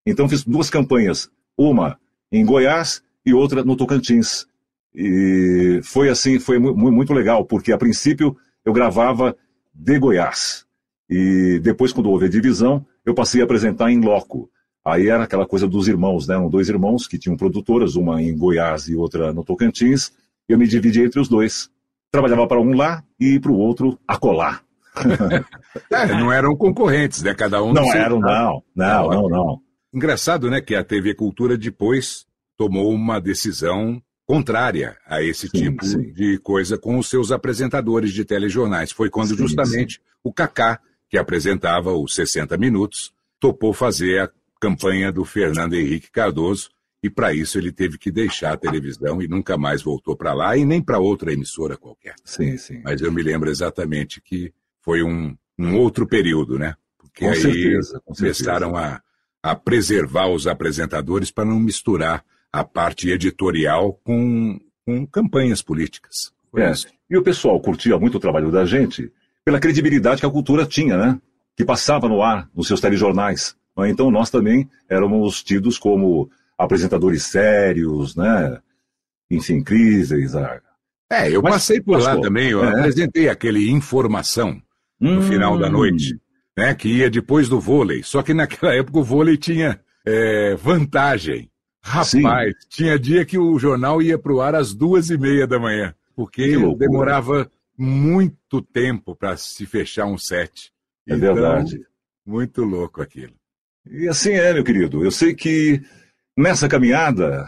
Então fiz duas campanhas, uma em Goiás e outra no Tocantins. E foi assim, foi muito legal, porque a princípio eu gravava de Goiás. E depois, quando houve a divisão, eu passei a apresentar em loco. Aí era aquela coisa dos irmãos, né? Eram dois irmãos que tinham produtoras, uma em Goiás e outra no Tocantins. Eu me dividi entre os dois trabalhava para um lá e para o outro acolá. É, não eram concorrentes, né? Cada um. Não eram, não. Não, não, não. Engraçado, né? Que a TV Cultura depois tomou uma decisão contrária a esse sim, tipo sim. de coisa com os seus apresentadores de telejornais. Foi quando sim, justamente o Kaká, que apresentava os 60 Minutos, topou fazer a campanha do Fernando Henrique Cardoso, e para isso ele teve que deixar a televisão e nunca mais voltou para lá e nem para outra emissora qualquer. Sim, sim. Mas eu me lembro exatamente que foi um, um outro período, né? Porque com aí certeza, com começaram a, a preservar os apresentadores para não misturar a parte editorial com, com campanhas políticas. É. E o pessoal curtia muito o trabalho da gente pela credibilidade que a cultura tinha, né? Que passava no ar nos seus telejornais. Então nós também éramos tidos como apresentadores sérios, né? Enfim, incríveis. É, eu Mas, passei por lá também, eu é. apresentei aquele Informação no hum. final da noite, né? Que ia depois do vôlei. Só que naquela época o vôlei tinha é, vantagem. Rapaz, Sim. tinha dia que o jornal ia para o ar às duas e meia da manhã, porque demorava muito tempo para se fechar um set. É então, verdade. Muito louco aquilo. E assim é, meu querido. Eu sei que nessa caminhada,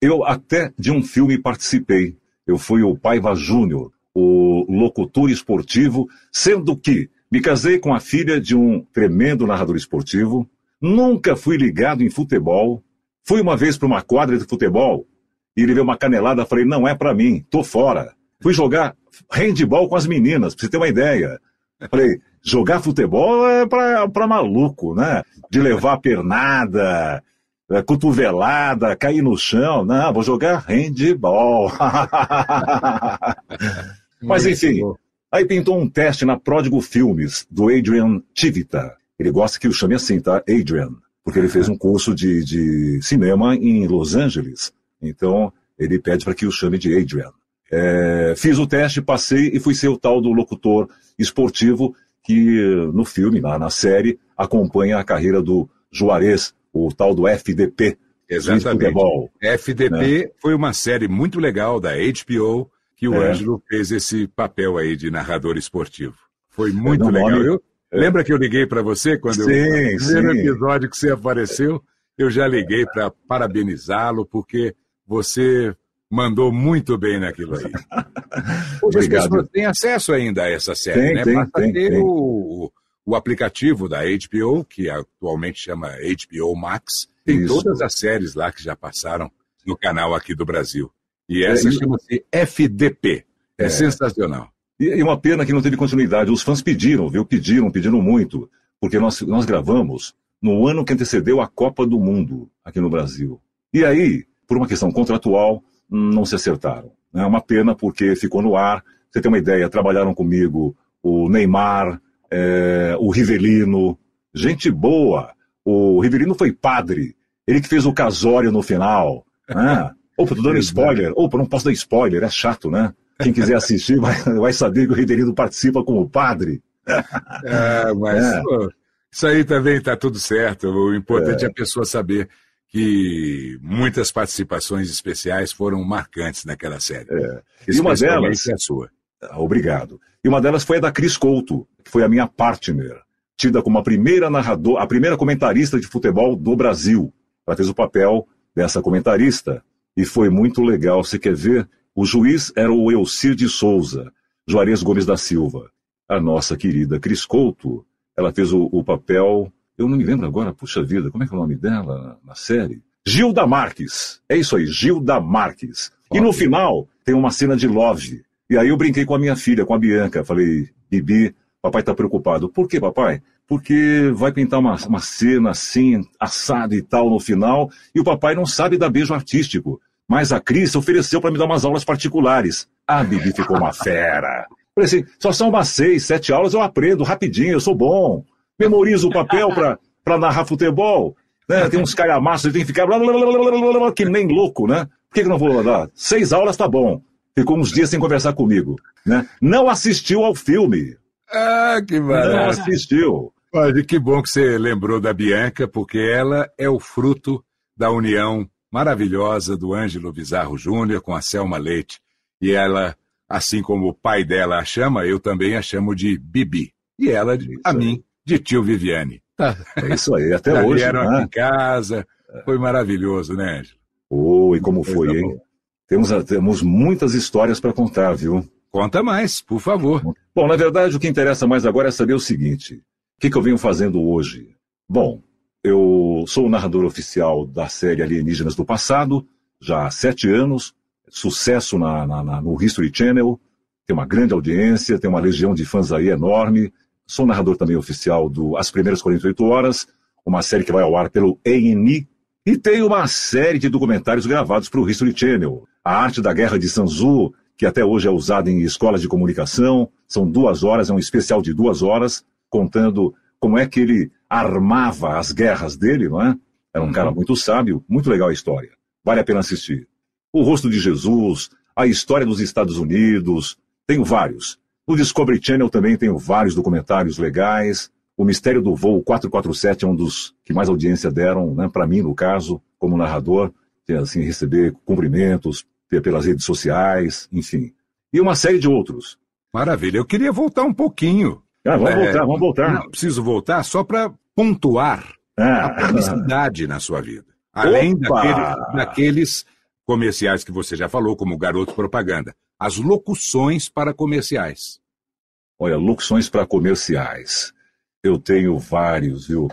eu até de um filme participei. Eu fui o Paiva Júnior, o locutor esportivo, sendo que me casei com a filha de um tremendo narrador esportivo, nunca fui ligado em futebol, fui uma vez para uma quadra de futebol e ele veio uma canelada, falei, não é para mim, tô fora. Fui jogar handball com as meninas, pra você ter uma ideia. Falei, jogar futebol é pra, maluco, né? De levar pernada, é, cotovelada, cair no chão. Não, vou jogar handball. Mas enfim, aí pintou um teste na Pródigo Filmes, do Adrian Tivita. Ele gosta que eu chame assim, tá? Adrian. Porque ele fez um curso de, de cinema em Los Angeles. Então, ele pede para que eu chame de Adrian. É, fiz o teste, passei e fui ser o tal do locutor esportivo que no filme, na, na série, acompanha a carreira do Juarez, o tal do FDP. Exatamente. FDP né? foi uma série muito legal da HBO que o é. Ângelo fez esse papel aí de narrador esportivo. Foi muito legal. Nome... Eu, é. Lembra que eu liguei para você quando sim, eu, no primeiro sim. episódio que você apareceu? Eu já liguei para parabenizá-lo porque você mandou muito bem naquilo aí. Hoje as pessoas têm acesso ainda a essa série, tem, né? Tem, Basta tem, ter tem. O, o aplicativo da HBO, que atualmente chama HBO Max. Tem Isso. todas as séries lá que já passaram no canal aqui do Brasil. E essa é, chama-se FDP. É, é, sensacional. E, e uma pena que não teve continuidade. Os fãs pediram, viu? Pediram, pediram muito. Porque nós, nós gravamos no ano que antecedeu a Copa do Mundo aqui no Brasil. E aí, por uma questão contratual, não se acertaram. É uma pena porque ficou no ar. Você tem uma ideia, trabalharam comigo o Neymar, é, o Rivelino, gente boa. O Rivelino foi padre, ele que fez o casório no final. Né? Opa, tô dando spoiler. Opa, não posso dar spoiler, é chato, né? Quem quiser assistir vai, vai saber que o Rivelino participa como padre. É, mas é. Isso aí também está tudo certo. O importante é. é a pessoa saber que muitas participações especiais foram marcantes naquela série. É. E uma delas é a sua. Ah, obrigado. E uma delas foi a da Cris Couto, que foi a minha partner, tida como a primeira narrador, a primeira comentarista de futebol do Brasil. Ela fez o papel dessa comentarista e foi muito legal. Você quer ver? O juiz era o Elcir de Souza, Juarez Gomes da Silva. A nossa querida Cris Couto, ela fez o, o papel eu não me lembro agora, puxa vida, como é que é o nome dela na série? Gilda Marques. É isso aí, Gilda Marques. E no final tem uma cena de love. E aí eu brinquei com a minha filha, com a Bianca. Falei, Bibi, papai tá preocupado. Por que, papai? Porque vai pintar uma, uma cena assim, assada e tal no final, e o papai não sabe dar beijo artístico. Mas a Cris ofereceu para me dar umas aulas particulares. A Bibi ficou uma fera. Falei assim, só são umas seis, sete aulas, eu aprendo rapidinho, eu sou bom memoriza o papel para narrar futebol. Né? Tem uns calhamaços, tem que ficar blá, blá, blá, que nem louco, né? Por que, que não vou dar? Seis aulas tá bom. Ficou uns dias sem conversar comigo. Né? Não assistiu ao filme. Ah, que maravilha. Não assistiu. Olha, que bom que você lembrou da Bianca, porque ela é o fruto da união maravilhosa do Ângelo Bizarro Júnior com a Selma Leite. E ela, assim como o pai dela a chama, eu também a chamo de Bibi. E ela, a mim, de tio Viviane. É isso aí, até hoje. Vieram né? aqui em casa, foi maravilhoso, né, Ângelo? Oi, oh, como foi, hein? Temos, temos muitas histórias para contar, viu? Conta mais, por favor. Bom, na verdade, o que interessa mais agora é saber o seguinte: o que, que eu venho fazendo hoje? Bom, eu sou o narrador oficial da série Alienígenas do Passado, já há sete anos, sucesso na, na, na, no History Channel, tem uma grande audiência, tem uma legião de fãs aí enorme. Sou narrador também oficial do As Primeiras 48 Horas, uma série que vai ao ar pelo ANI, e tem uma série de documentários gravados para o History Channel. A Arte da Guerra de Sanzu, que até hoje é usada em escolas de comunicação, são duas horas, é um especial de duas horas, contando como é que ele armava as guerras dele, não é? Era um uhum. cara muito sábio, muito legal a história. Vale a pena assistir. O Rosto de Jesus, a história dos Estados Unidos, tenho vários. No Discovery Channel também tenho vários documentários legais. O Mistério do Voo 447 é um dos que mais audiência deram, né, para mim, no caso, como narrador, assim, receber cumprimentos pelas redes sociais, enfim. E uma série de outros. Maravilha. Eu queria voltar um pouquinho. Ah, vamos é, voltar, vamos voltar. Não, preciso voltar só para pontuar ah, a publicidade ah. na sua vida. Além daquele, daqueles comerciais que você já falou, como Garoto Propaganda as locuções para comerciais. Olha, locuções para comerciais. Eu tenho vários, viu?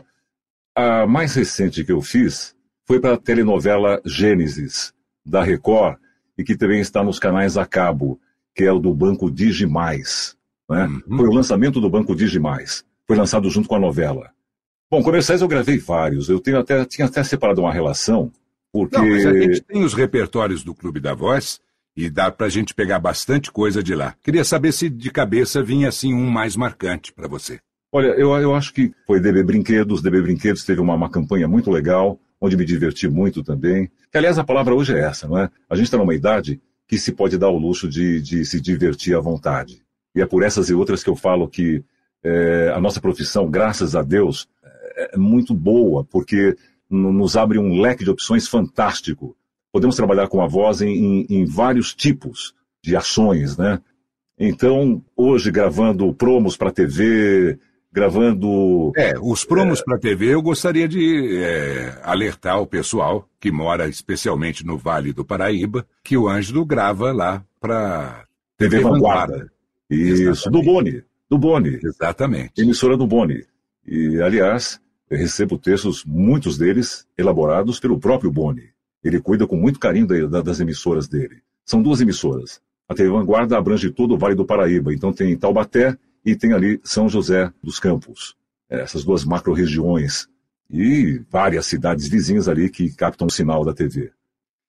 A mais recente que eu fiz foi para a telenovela Gênesis, da Record, e que também está nos canais a cabo, que é o do Banco Digimais. Né? Uhum. Foi o lançamento do Banco Digimais. Foi lançado junto com a novela. Bom, comerciais eu gravei vários. Eu tenho até, tinha até separado uma relação, porque... Não, mas a gente tem os repertórios do Clube da Voz e dá para a gente pegar bastante coisa de lá. Queria saber se de cabeça vinha assim um mais marcante para você. Olha, eu, eu acho que foi DB Brinquedos. DB Brinquedos teve uma, uma campanha muito legal, onde me diverti muito também. Que, aliás, a palavra hoje é essa, não é? A gente está numa idade que se pode dar o luxo de, de se divertir à vontade. E é por essas e outras que eu falo que é, a nossa profissão, graças a Deus, é, é muito boa, porque nos abre um leque de opções fantástico podemos trabalhar com a voz em, em, em vários tipos de ações, né? Então, hoje, gravando promos para TV, gravando. É, os promos é... para TV eu gostaria de é, alertar o pessoal que mora especialmente no Vale do Paraíba que o Ângelo grava lá para TV, TV Vanguarda. Vanguarda. Isso, Exatamente. do Boni. Do Boni. Exatamente. Emissora do Boni. E, aliás, eu recebo textos, muitos deles elaborados pelo próprio Boni. Ele cuida com muito carinho da, das emissoras dele. São duas emissoras. A TV Vanguarda abrange todo o Vale do Paraíba. Então tem Taubaté e tem ali São José dos Campos. É, essas duas macro-regiões. E várias cidades vizinhas ali que captam o sinal da TV.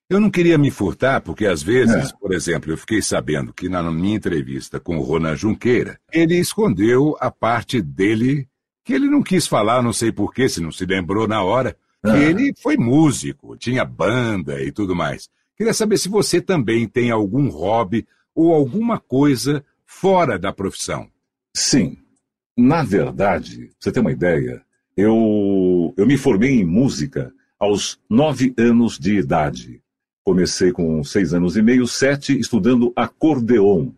Eu não queria me furtar, porque às vezes, é. por exemplo, eu fiquei sabendo que na minha entrevista com o Ronan Junqueira, ele escondeu a parte dele que ele não quis falar, não sei porquê, se não se lembrou na hora, que ele foi músico, tinha banda e tudo mais. Queria saber se você também tem algum hobby ou alguma coisa fora da profissão. Sim. Na verdade, você tem uma ideia, eu, eu me formei em música aos nove anos de idade. Comecei com seis anos e meio, sete, estudando acordeon.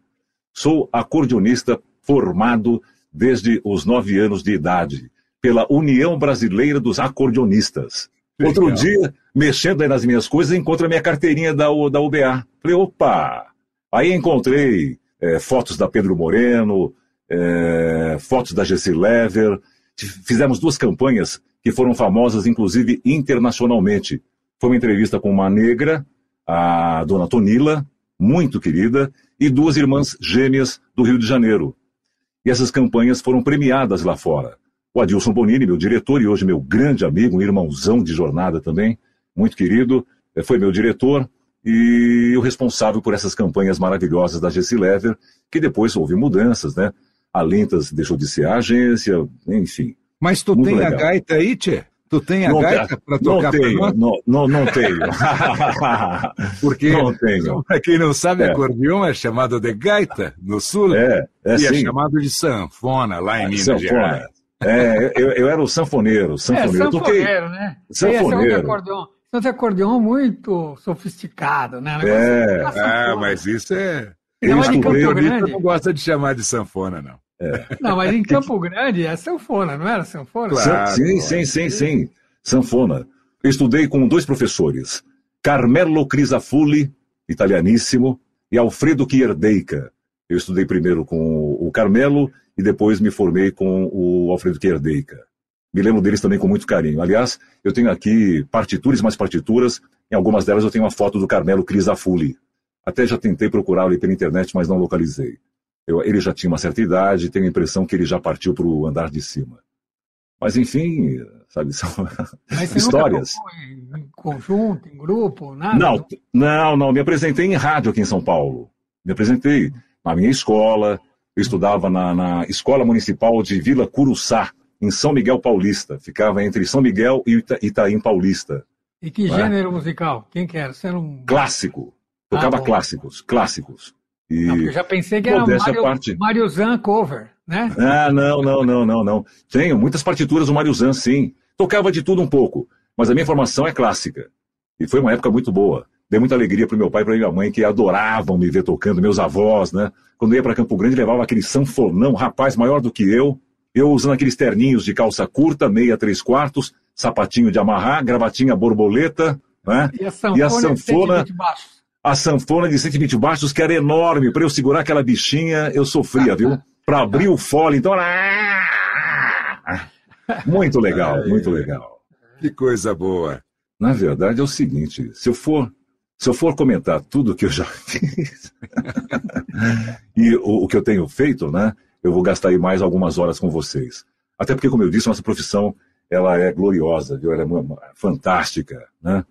Sou acordeonista formado desde os nove anos de idade pela União Brasileira dos Acordeonistas. Legal. Outro dia, mexendo aí nas minhas coisas, encontro a minha carteirinha da, da UBA. Falei, opa! Aí encontrei é, fotos da Pedro Moreno, é, fotos da Jessie Lever. Fizemos duas campanhas que foram famosas, inclusive internacionalmente. Foi uma entrevista com uma negra, a dona Tonila, muito querida, e duas irmãs gêmeas do Rio de Janeiro. E essas campanhas foram premiadas lá fora. O Adilson Bonini, meu diretor e hoje meu grande amigo, um irmãozão de jornada também, muito querido, eh, foi meu diretor e o responsável por essas campanhas maravilhosas da Gessi Lever, que depois houve mudanças, né? A Lentas deixou de ser a agência, enfim. Mas tu tem legal. a gaita aí, Tchê? Tu tem a não gaita para tocar não tenho, nós? Não, não, não tenho. Porque, não tenho. para quem não sabe, é. acordeão é chamado de gaita no sul é, é e é sim. é chamado de sanfona lá em é, Minas sanfona. Gerais. É, eu, eu, era o sanfoneiro. Sanfoneiro, é, sanfoneiro né? Sanfoneiro. acordeon, esse acordeon muito sofisticado, né? É, ah, mas isso é... Não, mas em Campo Grande... não gosta de chamar de sanfona, não. É. Não, mas em Campo Grande é sanfona, não era sanfona? Claro, sim, sim, sim, sim. Sanfona. Eu estudei com dois professores. Carmelo Crisafulli, italianíssimo, e Alfredo Chierdeica. Eu estudei primeiro com o Carmelo e depois me formei com o Alfredo Chierdeica. Me lembro deles também com muito carinho. Aliás, eu tenho aqui partituras mais partituras. Em algumas delas eu tenho uma foto do Carmelo Crisafulli. Até já tentei procurá-lo pela internet, mas não localizei. Eu, ele já tinha uma certa idade, tenho a impressão que ele já partiu para o andar de cima. Mas, enfim, sabe, são Mas histórias. em conjunto, em grupo, nada? Não, não, não. Me apresentei em rádio aqui em São Paulo. Me apresentei na minha escola. Eu estudava na, na Escola Municipal de Vila Curuçá, em São Miguel Paulista. Ficava entre São Miguel e Ita Itaim Paulista. E que é? gênero musical? Quem que era? Você era um... Clássico. Tocava Ah, clássicos, clássicos. E... Não, eu já pensei que era Mario, parte. Mario Zan cover, né? Ah, não, não, não, não, não. Tenho muitas partituras do Mário Zan, sim. Tocava de tudo um pouco, mas a minha formação é clássica. E foi uma época muito boa. Dei muita alegria para meu pai e para minha mãe, que adoravam me ver tocando, meus avós, né? Quando eu ia para Campo Grande, levava aquele sanfonão, rapaz maior do que eu. Eu usando aqueles terninhos de calça curta, meia, três quartos, sapatinho de amarrar, gravatinha borboleta, né? E a sanfona, E a sanfona- 120 baixos. A sanfona de 120 baixos, que era enorme, para eu segurar aquela bichinha, eu sofria, viu? Para abrir o fole, então era... Muito legal, muito legal. Que coisa boa. Na verdade é o seguinte, se eu for, se eu for comentar tudo que eu já fiz e o, o que eu tenho feito, né, eu vou gastar aí mais algumas horas com vocês. Até porque, como eu disse, nossa profissão ela é gloriosa, viu? Ela é fantástica, né?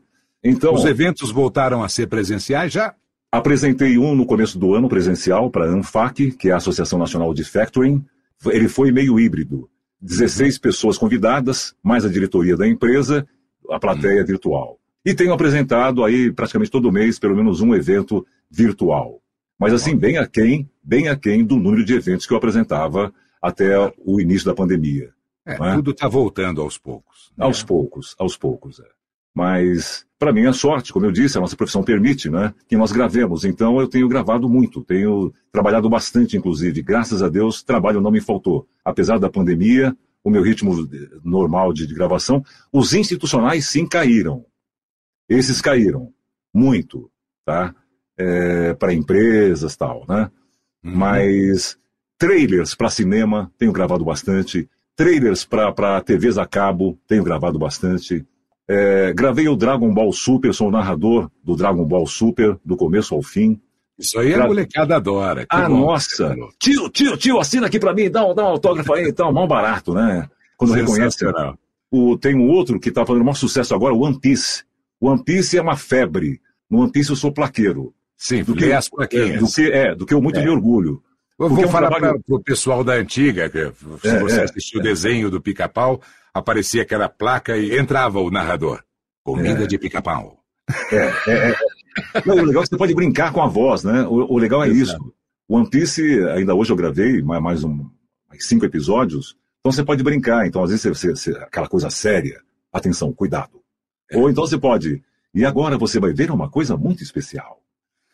Então, Os eventos voltaram a ser presenciais já? Apresentei um no começo do ano presencial para a ANFAC, que é a Associação Nacional de Factoring. Ele foi meio híbrido. 16 pessoas convidadas, mais a diretoria da empresa, a plateia virtual. E tenho apresentado aí praticamente todo mês pelo menos um evento virtual. Mas assim, bem aquém, bem aquém do número de eventos que eu apresentava até o início da pandemia. É, é? tudo está voltando aos poucos. né? Aos poucos, aos poucos. É. Mas, para mim, é sorte, como eu disse, a nossa profissão permite né, que nós gravemos. Então, eu tenho gravado muito, tenho trabalhado bastante, inclusive. Graças a Deus, trabalho não me faltou. Apesar da pandemia, o meu ritmo normal de, de gravação, os institucionais sim caíram. Esses caíram, muito, tá? para empresas tal, né? Uhum. Mas trailers para cinema, tenho gravado bastante. Trailers para TVs a cabo, tenho gravado bastante. É, gravei o Dragon Ball Super, sou o narrador do Dragon Ball Super, do começo ao fim. Isso aí a Gra- molecada adora. Ah, bom. nossa! Tio, tio, tio, assina aqui para mim, dá um, dá um autógrafo aí, então, mal barato, né? Quando reconhece. O, tem um outro que está fazendo o maior sucesso agora, One Piece. One Piece é uma febre. No One Piece eu sou plaqueiro. Sim, Do que, as é, plaquinhas. do que, é, do que eu muito me orgulho. Eu vou é um falar trabalho- para o pessoal da antiga, que se É, você é, assistiu o desenho do pica-pau, aparecia aquela placa e entrava o narrador. Comida É. de pica-pau. Não, o legal é que você pode brincar com a voz, né? O, o legal é Exato. isso. One Piece, ainda hoje eu gravei mais, um, mais cinco episódios, então você pode brincar. Então, às vezes, você, você- aquela coisa séria, atenção, cuidado. É. Ou então você pode, e agora você vai ver uma coisa muito especial.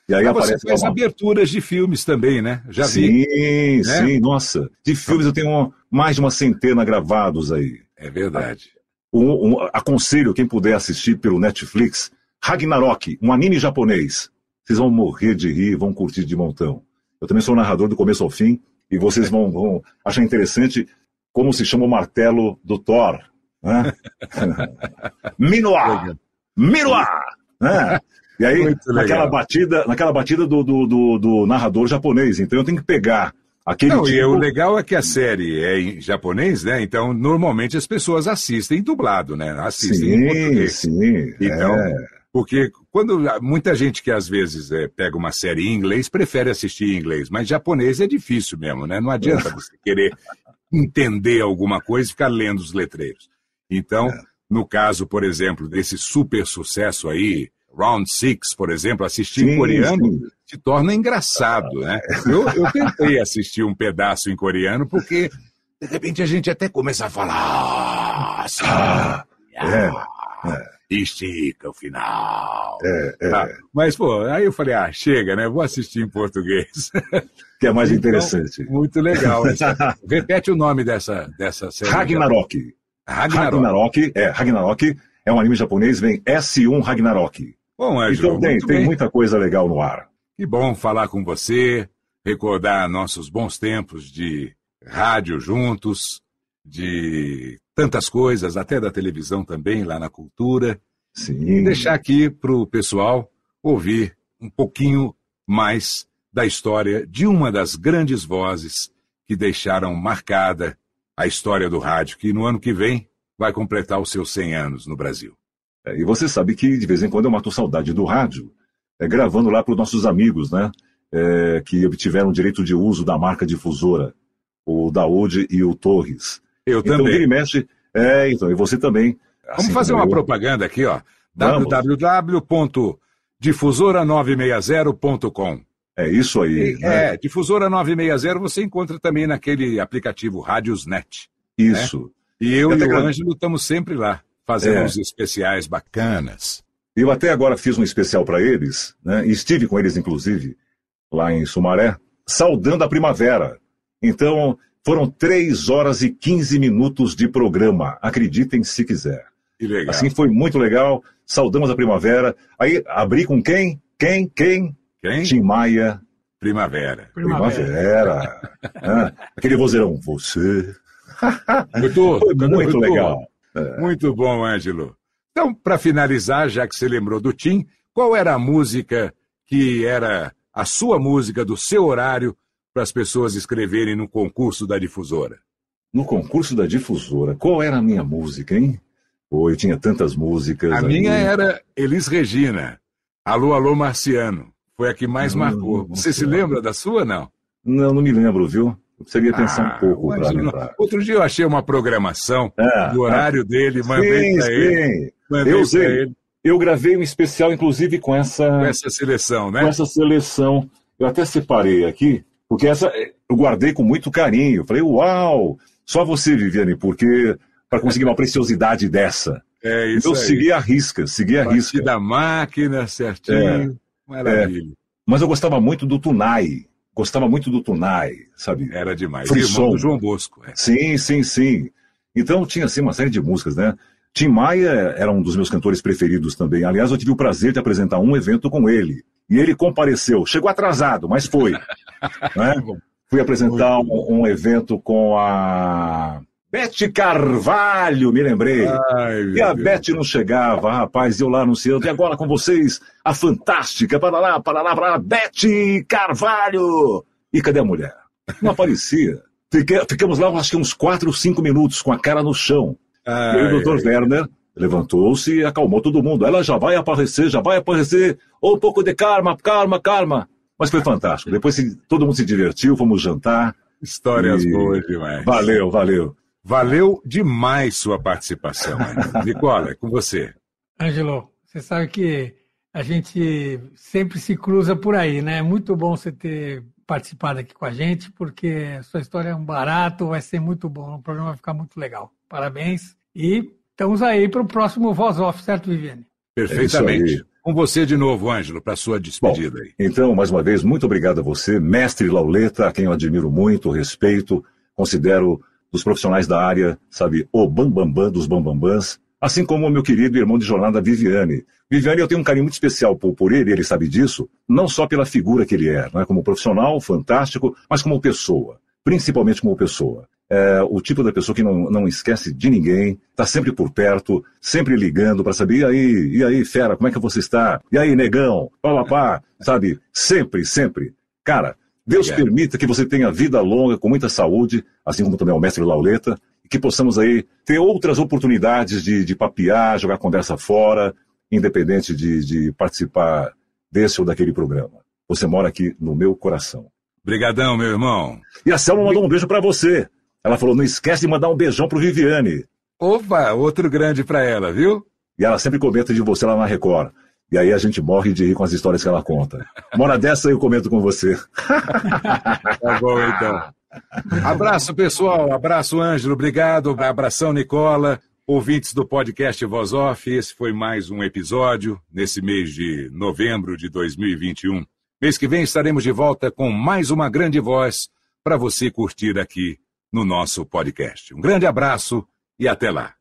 E aí Ah, você aparece faz uma... aberturas de filmes também, né? Já vi. Sim, sim, nossa. De filmes eu tenho uma- mais de uma centena gravados aí. É verdade. Um- um- aconselho quem puder assistir pelo Netflix, Ragnarok, um anime japonês. Vocês vão morrer de rir, vão curtir de montão. Eu também sou narrador do começo ao fim e vocês vão, vão achar interessante como se chama o martelo do Thor. Né? Minoa! Minoa! Né? E aí, naquela batida, naquela batida do, do, do- do narrador japonês. Então eu tenho que pegar aquele Não, e tipo- o legal é que a série é em japonês, né? Então, normalmente as pessoas assistem dublado, né? Assistem em Sim, português. sim. Então, é. Porque quando muita gente que às vezes eh, pega uma série em inglês prefere assistir em inglês, mas japonês é difícil mesmo, né? Não adianta você querer entender alguma coisa e ficar lendo os letreiros. Então, no caso, por exemplo, desse super sucesso aí, Round Six, por exemplo, assistir em Sim, coreano sim. se torna engraçado, né? Eu, eu tentei assistir um pedaço em coreano porque de repente a gente até começa a falar "Ah, é, e estica o final. É, é. Tá. Mas, pô, aí eu falei, ah, chega, né? Vou assistir em português. que é mais Então, interessante. Muito legal. Repete o nome dessa, dessa série. Ragnarok. Ragnarok. Ragnarok, é, Ragnarok é um anime japonês, vem S1 Ragnarok. Bom, Ângelo, então tem, tem muita coisa legal no ar. Que bom falar com você, recordar nossos bons tempos de rádio juntos, de tantas coisas, até da televisão também, lá na cultura. Sim. E deixar aqui para o pessoal ouvir um pouquinho mais da história de uma das grandes vozes que deixaram marcada a história do rádio, que no ano que vem vai completar os seus 100 anos no Brasil. É, e você sabe que de vez em quando eu mato saudade do rádio, é, gravando lá para os nossos amigos, né? É, que obtiveram direito de uso da marca difusora, o Daúde e o Torres. Eu então, também. Ele mexe. É, então, e você também. Assim Vamos fazer uma eu... propaganda aqui, ó. www.difusora960.com. É isso aí. E, né? É, Difusora 960 você encontra também naquele aplicativo Rádiosnet. Isso. Né? E eu, eu e o Ângelo estamos sempre lá, fazendo é. uns especiais bacanas. Eu até agora fiz um especial para eles, né? E estive com eles, inclusive, lá em Sumaré, saudando a primavera. Então, foram 3 horas e 15 minutos de programa, acreditem se quiser. Que legal. Assim foi muito legal, saudamos a primavera. Aí, abri com quem? Quem? Quem? Quem? Tim Maia. Primavera. Primavera. ah, aquele vozeirão, você. Muito, legal. Muito bom, Ângelo. Então, para finalizar, já que você lembrou do Tim, qual era a música que era a sua música do seu horário para as pessoas escreverem no concurso da difusora? No concurso da difusora, qual era a minha música, hein? Pô, eu tinha tantas músicas. A minha era Elis Regina. Alô, alô, Marciano. Foi a que mais marcou. Você se lembra da sua, não? Não, não me lembro, viu? Eu precisaria pensar ah, um pouco para lembrar. Outro dia eu achei uma programação é, do horário é. dele, mandei para ele. Mandei eu sei. Ele. Eu gravei um especial, inclusive, com essa... Com essa seleção, né? Com essa seleção. Eu até separei aqui, porque essa eu guardei com muito carinho. Falei, uau! Só você, Viviane, porque para conseguir uma preciosidade dessa. É isso Eu aí. segui a risca, segui a risca. da máquina, certinho. É. Maravilha. É, mas eu gostava muito do Tunai. Gostava muito do Tunai, sabe? Era demais. Frisson. Irmão do João Bosco. É. Sim, sim, sim. Então tinha assim uma série de músicas, né? Tim Maia era um dos meus cantores preferidos também. Aliás, eu tive o prazer de apresentar um evento com ele. E ele compareceu. Chegou atrasado, mas foi. né? Fui apresentar um, um evento com a Bete Carvalho, me lembrei. Ai, e a Bete não chegava, rapaz, eu lá anunciando. E agora com vocês, a fantástica, para lá, para lá, para lá, Bete Carvalho. E cadê a mulher? Não aparecia. Ficamos lá, acho que uns 4 ou 5 minutos com a cara no chão. Ai, e aí o doutor Werner levantou-se e acalmou todo mundo. Ela já vai aparecer, já vai aparecer. Oh, um pouco de calma, calma, calma. Mas foi fantástico. Depois todo mundo se divertiu, fomos jantar. Histórias e... boas demais. Valeu, valeu. Valeu demais sua participação. Nicola, é com você. Ângelo, você sabe que a gente sempre se cruza por aí, né? É muito bom você ter participado aqui com a gente, porque a sua história é um barato, vai ser muito bom, o programa vai ficar muito legal. Parabéns e estamos aí para o próximo Voz Off, certo, Viviane? Perfeitamente. É com você de novo, Ângelo, para sua despedida bom, aí. Então, mais uma vez, muito obrigado a você, mestre Lauleta, a quem eu admiro muito, respeito, considero dos profissionais da área, sabe, o bambambam bam, bam dos bambambans, assim como o meu querido irmão de jornada Viviane. Viviane, eu tenho um carinho muito especial por, por ele, ele sabe disso, não só pela figura que ele é, não é como profissional, fantástico, mas como pessoa, principalmente como pessoa. É o tipo da pessoa que não, não esquece de ninguém, está sempre por perto, sempre ligando para saber, e aí, e aí, fera, como é que você está? E aí, negão, pá, sabe? Sempre, sempre. Cara, Deus permita que você tenha vida longa, com muita saúde, assim como também o mestre Lauleta, e que possamos aí ter outras oportunidades de, de papear, jogar conversa fora, independente de, de participar desse ou daquele programa. Você mora aqui no meu coração. Obrigadão, meu irmão. E a Selma mandou um beijo para você. Ela falou: não esquece de mandar um beijão pro Viviane. Opa, outro grande para ela, viu? E ela sempre comenta de você lá na Record. E aí a gente morre de rir com as histórias que ela conta. Uma hora dessa eu comento com você. tá bom, então. Abraço, pessoal. Abraço, Ângelo. Obrigado. Abração, Nicola. Ouvintes do podcast Voz Off, esse foi mais um episódio nesse mês de novembro de 2021. Mês que vem estaremos de volta com mais uma grande voz para você curtir aqui no nosso podcast. Um grande abraço e até lá.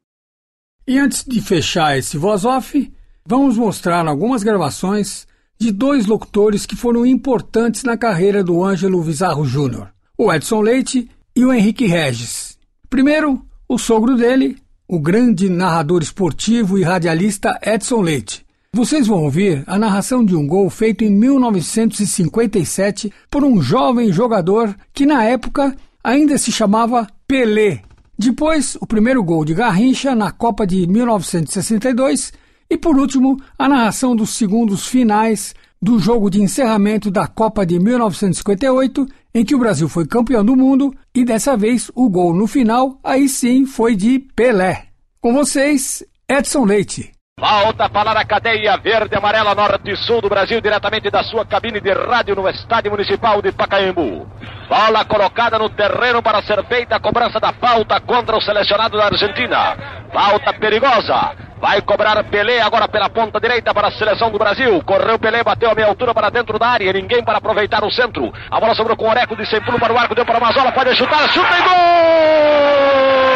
E antes de fechar esse Voz Off, vamos mostrar algumas gravações de dois locutores que foram importantes na carreira do Ângelo Vizarro Júnior, o Edson Leite e o Henrique Regis. Primeiro, o sogro dele, o grande narrador esportivo e radialista Edson Leite. Vocês vão ouvir a narração de um gol feito em 1957 por um jovem jogador que na época ainda se chamava Pelé. Depois, o primeiro gol de Garrincha na Copa de 1962 e por último, a narração dos segundos finais do jogo de encerramento da Copa de 1958, em que o Brasil foi campeão do mundo e dessa vez o gol no final, aí sim, foi de Pelé. Com vocês, Edson Leite. Volta para a cadeia verde, amarela, norte e sul do Brasil, diretamente da sua cabine de rádio no Estádio Municipal de Pacaembu. Bola colocada no terreno para ser feita a cobrança da falta contra o selecionado da Argentina. Falta perigosa. Vai cobrar Pelé agora pela ponta direita para a seleção do Brasil. Correu Pelé, bateu a meia altura para dentro da área. Ninguém para aproveitar o centro. A bola sobrou com o Oreco de sem pulo para o arco, deu para Mazola. Pode chutar, chuta e gol!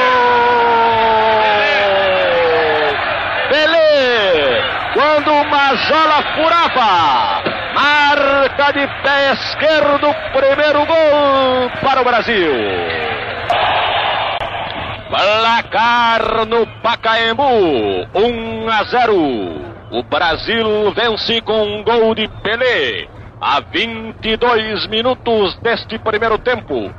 Quando o Mazola furava. Marca de pé esquerdo, primeiro gol para o Brasil. Placar no Pacaembu, 1 a 0. O Brasil vence com um gol de Pelé a 22 minutos deste primeiro tempo.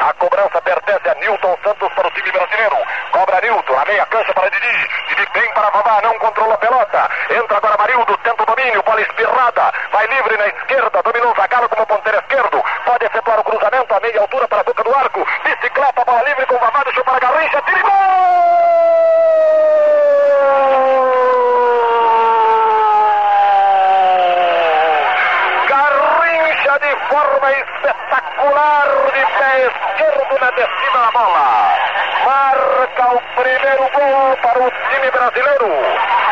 A cobrança pertence a Nilton Santos para o time brasileiro. Cobra Nilton, a meia cancha para Didi. Didi bem para Vavá, não controla a pelota. Entra agora Marildo, tenta o domínio, bola espirrada. Vai livre na esquerda, dominou Zagallo como ponteiro esquerdo. Pode efetuar o cruzamento a meia altura para a boca do arco. Bicicleta, bola livre com Vavá, deixou para Garrincha, tira gol! Garrincha de forma espetacular de pé esquerdo na descida da bola. Marca o primeiro gol para o time brasileiro.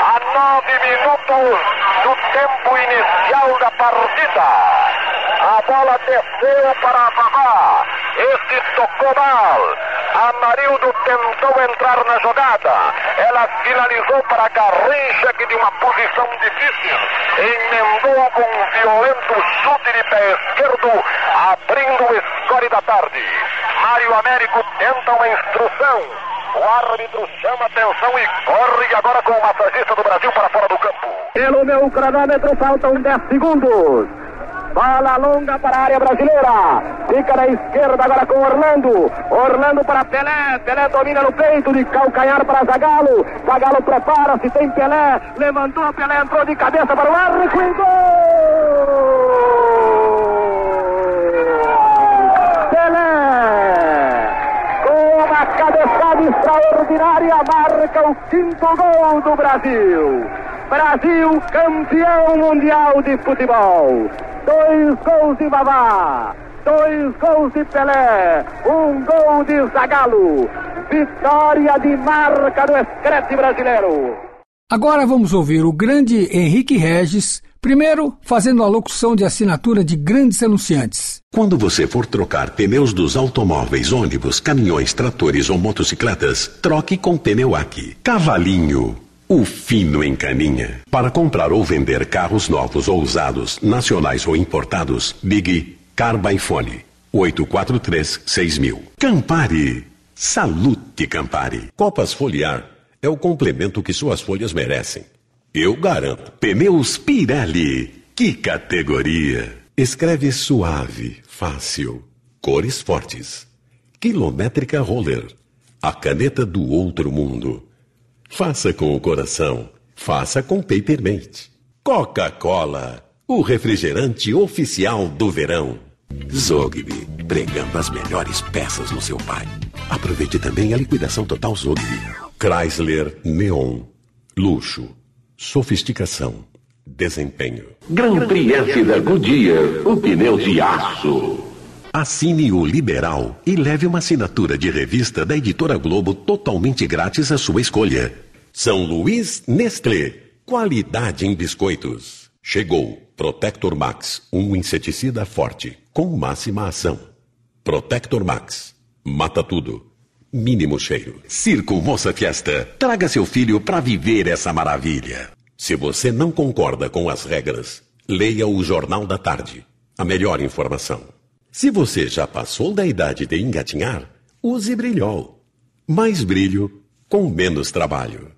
A nove minutos do tempo inicial da partida. A bola desceu para Vavá. Esse tocou mal. Amarildo tentou entrar na jogada. Ela finalizou para Garrincha, que de uma posição difícil emendou com um violento chute de pé esquerdo, abrindo o score da tarde. Mário Américo tenta uma instrução. O árbitro chama atenção e corre agora com o massagista do Brasil para fora do campo. Pelo meu cronômetro faltam 10 segundos. Bola longa para a área brasileira. Fica na esquerda agora com Orlando. Orlando para Pelé. Pelé domina no peito de calcanhar para Zagalo. Zagalo prepara-se, tem Pelé. Levantou, Pelé entrou de cabeça para o árbitro e gol! Pelé! Com uma cabeçada extraordinária marca o quinto gol do Brasil. Brasil campeão mundial de futebol. Dois gols de Vavá, dois gols de Pelé, um gol de Zagallo. Vitória de marca do escrete brasileiro. Agora vamos ouvir o grande Henrique Regis, primeiro fazendo a locução de assinatura de grandes anunciantes. Quando você for trocar pneus dos automóveis, ônibus, caminhões, tratores ou motocicletas, troque com Pneuac. Cavalinho. O fino em caninha. Para comprar ou vender carros novos ou usados, nacionais ou importados, ligue Carbaifone 843 6000. Campari. Salute Campari. Copas Foliar é o complemento que suas folhas merecem. Eu garanto. Pneus Pirelli. Que categoria! Escreve suave, fácil. Cores fortes. Quilométrica Roller. A caneta do outro mundo. Faça com o coração. Faça com Papermate. Coca-Cola. O refrigerante oficial do verão. Zogby, pregando as melhores peças no seu pai. Aproveite também a liquidação total Zogby. Chrysler Neon. Luxo. Sofisticação. Desempenho. Grand Prix S da Goodyear, o pneu de aço. Assine o Liberal e leve uma assinatura de revista da Editora Globo totalmente grátis à sua escolha. São Luís Nestlé. Qualidade em biscoitos. Chegou Protector Max, um inseticida forte, com máxima ação. Protector Max. Mata tudo. Mínimo cheiro. Circo Moça Fiesta. Traga seu filho para viver essa maravilha. Se você não concorda com as regras, leia o Jornal da Tarde. A melhor informação. Se você já passou da idade de engatinhar, use brilhol. Mais brilho com menos trabalho.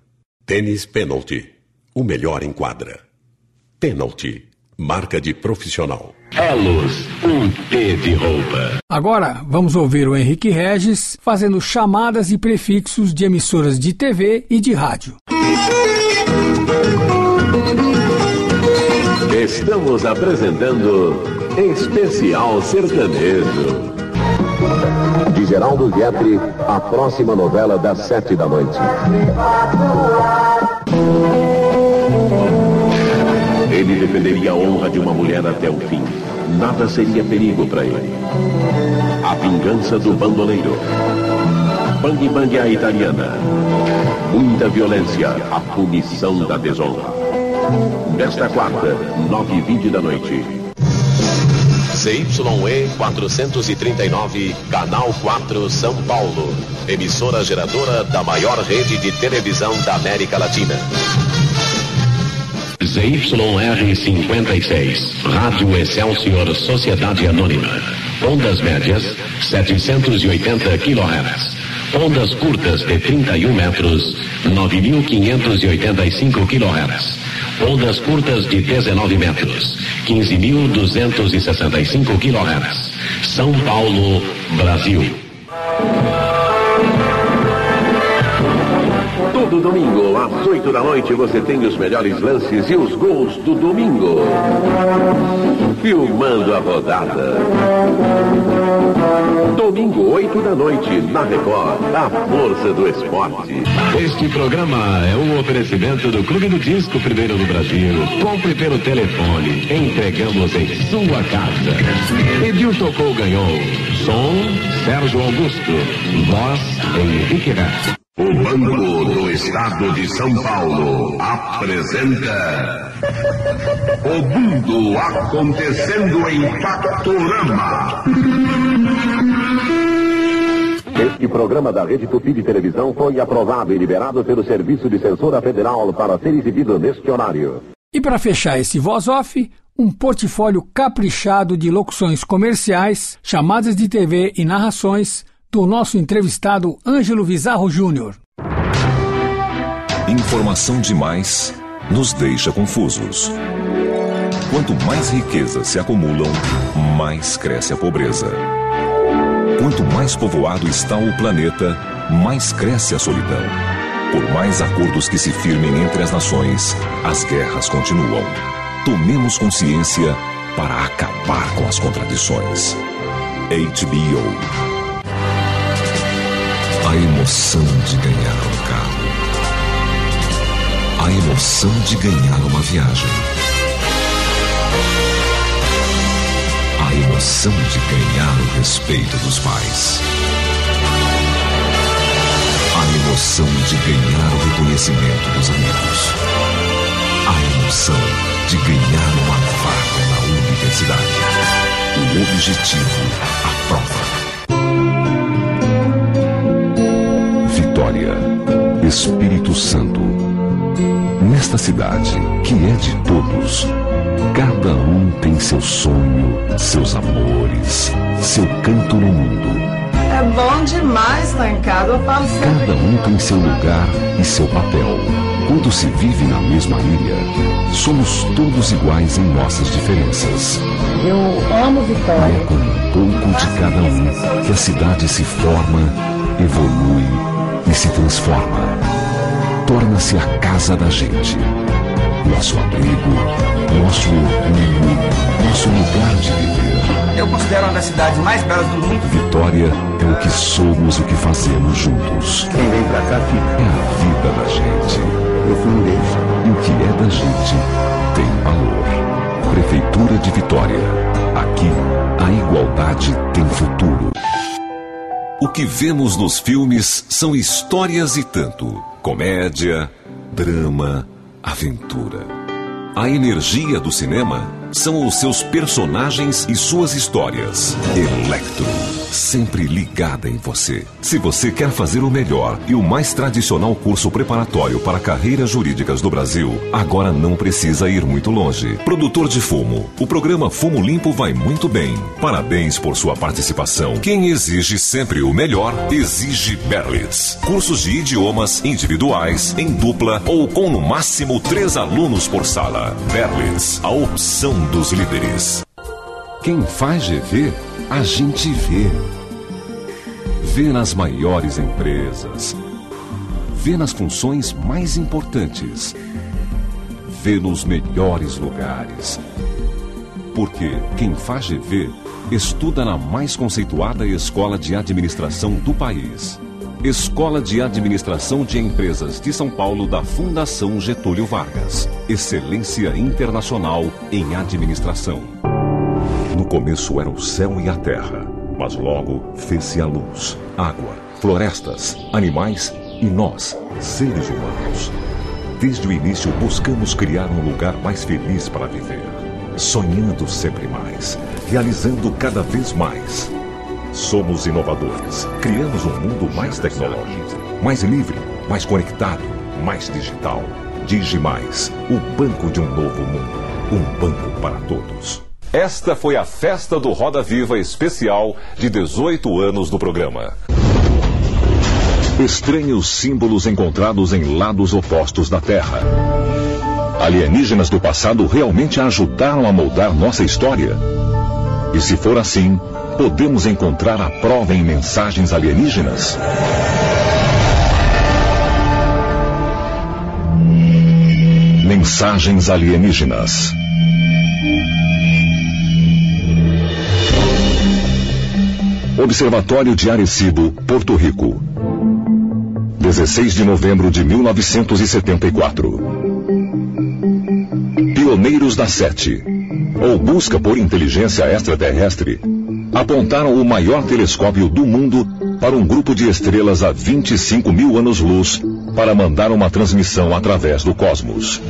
Tênis Penalty. O melhor em quadra. Penalty. Marca de profissional. Elos, um T de roupa. Agora vamos ouvir o Henrique Regis fazendo chamadas e prefixos de emissoras de TV e de rádio. Estamos apresentando Especial Sertanejo. De Geraldo Guetri, a próxima novela das sete da noite. Ele defenderia a honra de uma mulher até o fim. Nada seria perigo para ele. A vingança do bandoleiro. Bang Bang a italiana. Muita violência, a punição da desonra. Nesta quarta, nove e vinte da noite. CYE 439, Canal 4, São Paulo. Emissora geradora da maior rede de televisão da América Latina. ZYR 56, Rádio Excelsior Sociedade Anônima. Ondas médias, 780 kHz. Ondas curtas de 31 metros, 9.585 kHz. Ondas curtas de 19 metros, 15.265 kHz. São Paulo, Brasil. Todo domingo, às 8 da noite, você tem os melhores lances e os gols do domingo. Filmando a rodada. Domingo, 8 da noite, na Record, a força do esporte. Este programa é um oferecimento do Clube do Disco Primeiro no Brasil. Compre pelo telefone, entregamos em sua casa. Edil tocou, ganhou. Som, Sérgio Augusto. Voz, Henrique Reis. O Banco do Estado de São Paulo apresenta O Mundo Acontecendo em Factorama. Este programa da Rede Tupi de Televisão foi aprovado e liberado pelo Serviço de Censura Federal para ser exibido neste horário. E para fechar esse voz off, um portfólio caprichado de locuções comerciais, chamadas de TV e narrações do nosso entrevistado Ângelo Vizarro Júnior. Informação demais nos deixa confusos. Quanto mais riquezas se acumulam, mais cresce a pobreza. Quanto mais povoado está o planeta, mais cresce a solidão. Por mais acordos que se firmem entre as nações, as guerras continuam. Tomemos consciência para acabar com as contradições. HBO. A emoção de ganhar um carro. A emoção de ganhar uma viagem. A emoção de ganhar o respeito dos pais. A emoção de ganhar o reconhecimento dos amigos. A emoção de ganhar uma vaga na universidade. O objetivo, a prova. Vitória, Espírito Santo. Nesta cidade, que é de todos, cada um tem seu sonho, seus amores, seu canto no mundo. É bom demais estar em casa, eu falo sempre. Cada um tem seu lugar e seu papel. Quando se vive na mesma ilha, somos todos iguais em nossas diferenças. Eu amo Vitória. É com um pouco de cada um que a cidade se forma, evolui e se transforma. Torna-se a casa da gente. Nosso abrigo, nosso orgulho, nosso lugar de viver. Eu considero uma das cidades mais belas do mundo. Vitória é o que somos, o que fazemos juntos. Quem vem pra cá fica. É a vida da gente. Eu fui um deles. E o que é da gente tem valor. Prefeitura de Vitória. Aqui, a igualdade tem futuro. O que vemos nos filmes são histórias e tanto: comédia, drama, aventura. A energia do cinema são os seus personagens e suas histórias. Electro. Sempre ligada em você. Se você quer fazer o melhor e o mais tradicional curso preparatório para carreiras jurídicas do Brasil, agora não precisa ir muito longe. Produtor de fumo, o programa Fumo Limpo vai muito bem. Parabéns por sua participação. Quem exige sempre o melhor, exige Berlitz. Cursos de idiomas individuais, em dupla ou com no máximo três alunos por sala. Berlitz, a opção dos líderes. Quem faz GV, a gente vê. Vê nas maiores empresas. Vê nas funções mais importantes. Vê nos melhores lugares. Porque quem faz GV estuda na mais conceituada escola de administração do país. Escola de Administração de Empresas de São Paulo da Fundação Getúlio Vargas. Excelência internacional em administração. Começo era o céu e a terra, mas logo fez-se a luz, água, florestas, animais e nós, seres humanos. Desde o início buscamos criar um lugar mais feliz para viver, sonhando sempre mais, realizando cada vez mais. Somos inovadores, criamos um mundo mais tecnológico, mais livre, mais conectado, mais digital. Digimais, o banco de um novo mundo, um banco para todos. Esta foi a festa do Roda Viva especial de 18 anos do programa. Estranhos símbolos encontrados em lados opostos da Terra. Alienígenas do passado realmente ajudaram a moldar nossa história? E se for assim, podemos encontrar a prova em mensagens alienígenas? Mensagens alienígenas. Observatório de Arecibo, Porto Rico. 16 de novembro de 1974. Pioneiros da Sete, ou busca por inteligência extraterrestre, apontaram o maior telescópio do mundo para um grupo de estrelas a 25 mil anos-luz para mandar uma transmissão através do cosmos.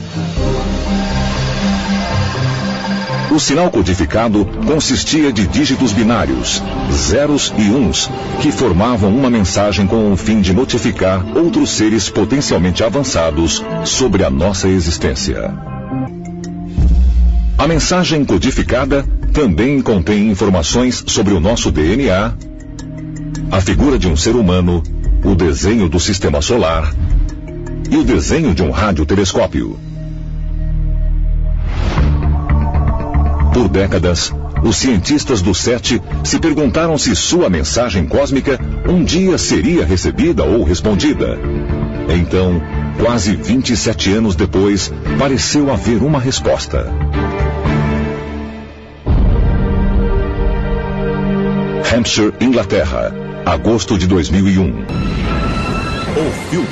O sinal codificado consistia de dígitos binários, zeros e uns, que formavam uma mensagem com o fim de notificar outros seres potencialmente avançados sobre a nossa existência. A mensagem codificada também contém informações sobre o nosso DNA, a figura de um ser humano, o desenho do sistema solar e o desenho de um radiotelescópio. Por décadas, os cientistas do SET se perguntaram se sua mensagem cósmica um dia seria recebida ou respondida. Então, quase 27 anos depois, pareceu haver uma resposta. Hampshire, Inglaterra, agosto de 2001. O filme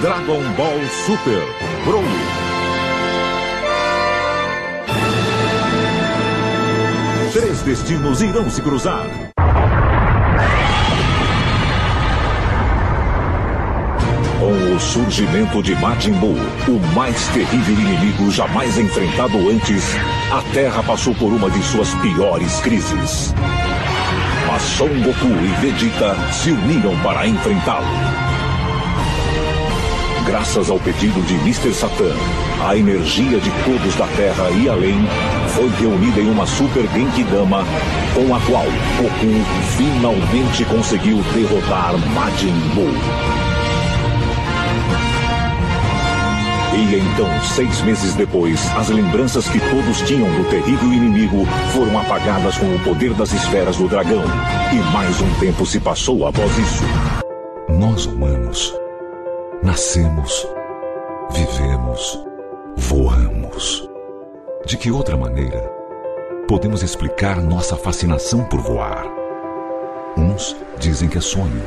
Dragon Ball Super Broly. Destinos irão se cruzar. Com o surgimento de Majin Buu, o mais terrível inimigo jamais enfrentado antes, a Terra passou por uma de suas piores crises. Mas Son Goku e Vegeta se uniram para enfrentá-lo. Graças ao pedido de Mr. Satan, a energia de todos da Terra e além foi reunida em uma Super Genki Dama, com a qual Goku finalmente conseguiu derrotar Majin Buu. E então, seis meses depois, as lembranças que todos tinham do terrível inimigo foram apagadas com o poder das esferas do dragão. E mais um tempo se passou após isso. Nós humanos nascemos, vivemos, voamos. De que outra maneira podemos explicar nossa fascinação por voar? Uns dizem que é sonho.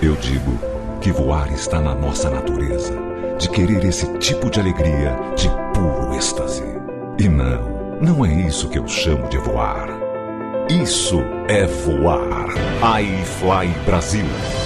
Eu digo que voar está na nossa natureza, de querer esse tipo de alegria de puro êxtase. E não, não é isso que eu chamo de voar. Isso é voar. iFly Brasil.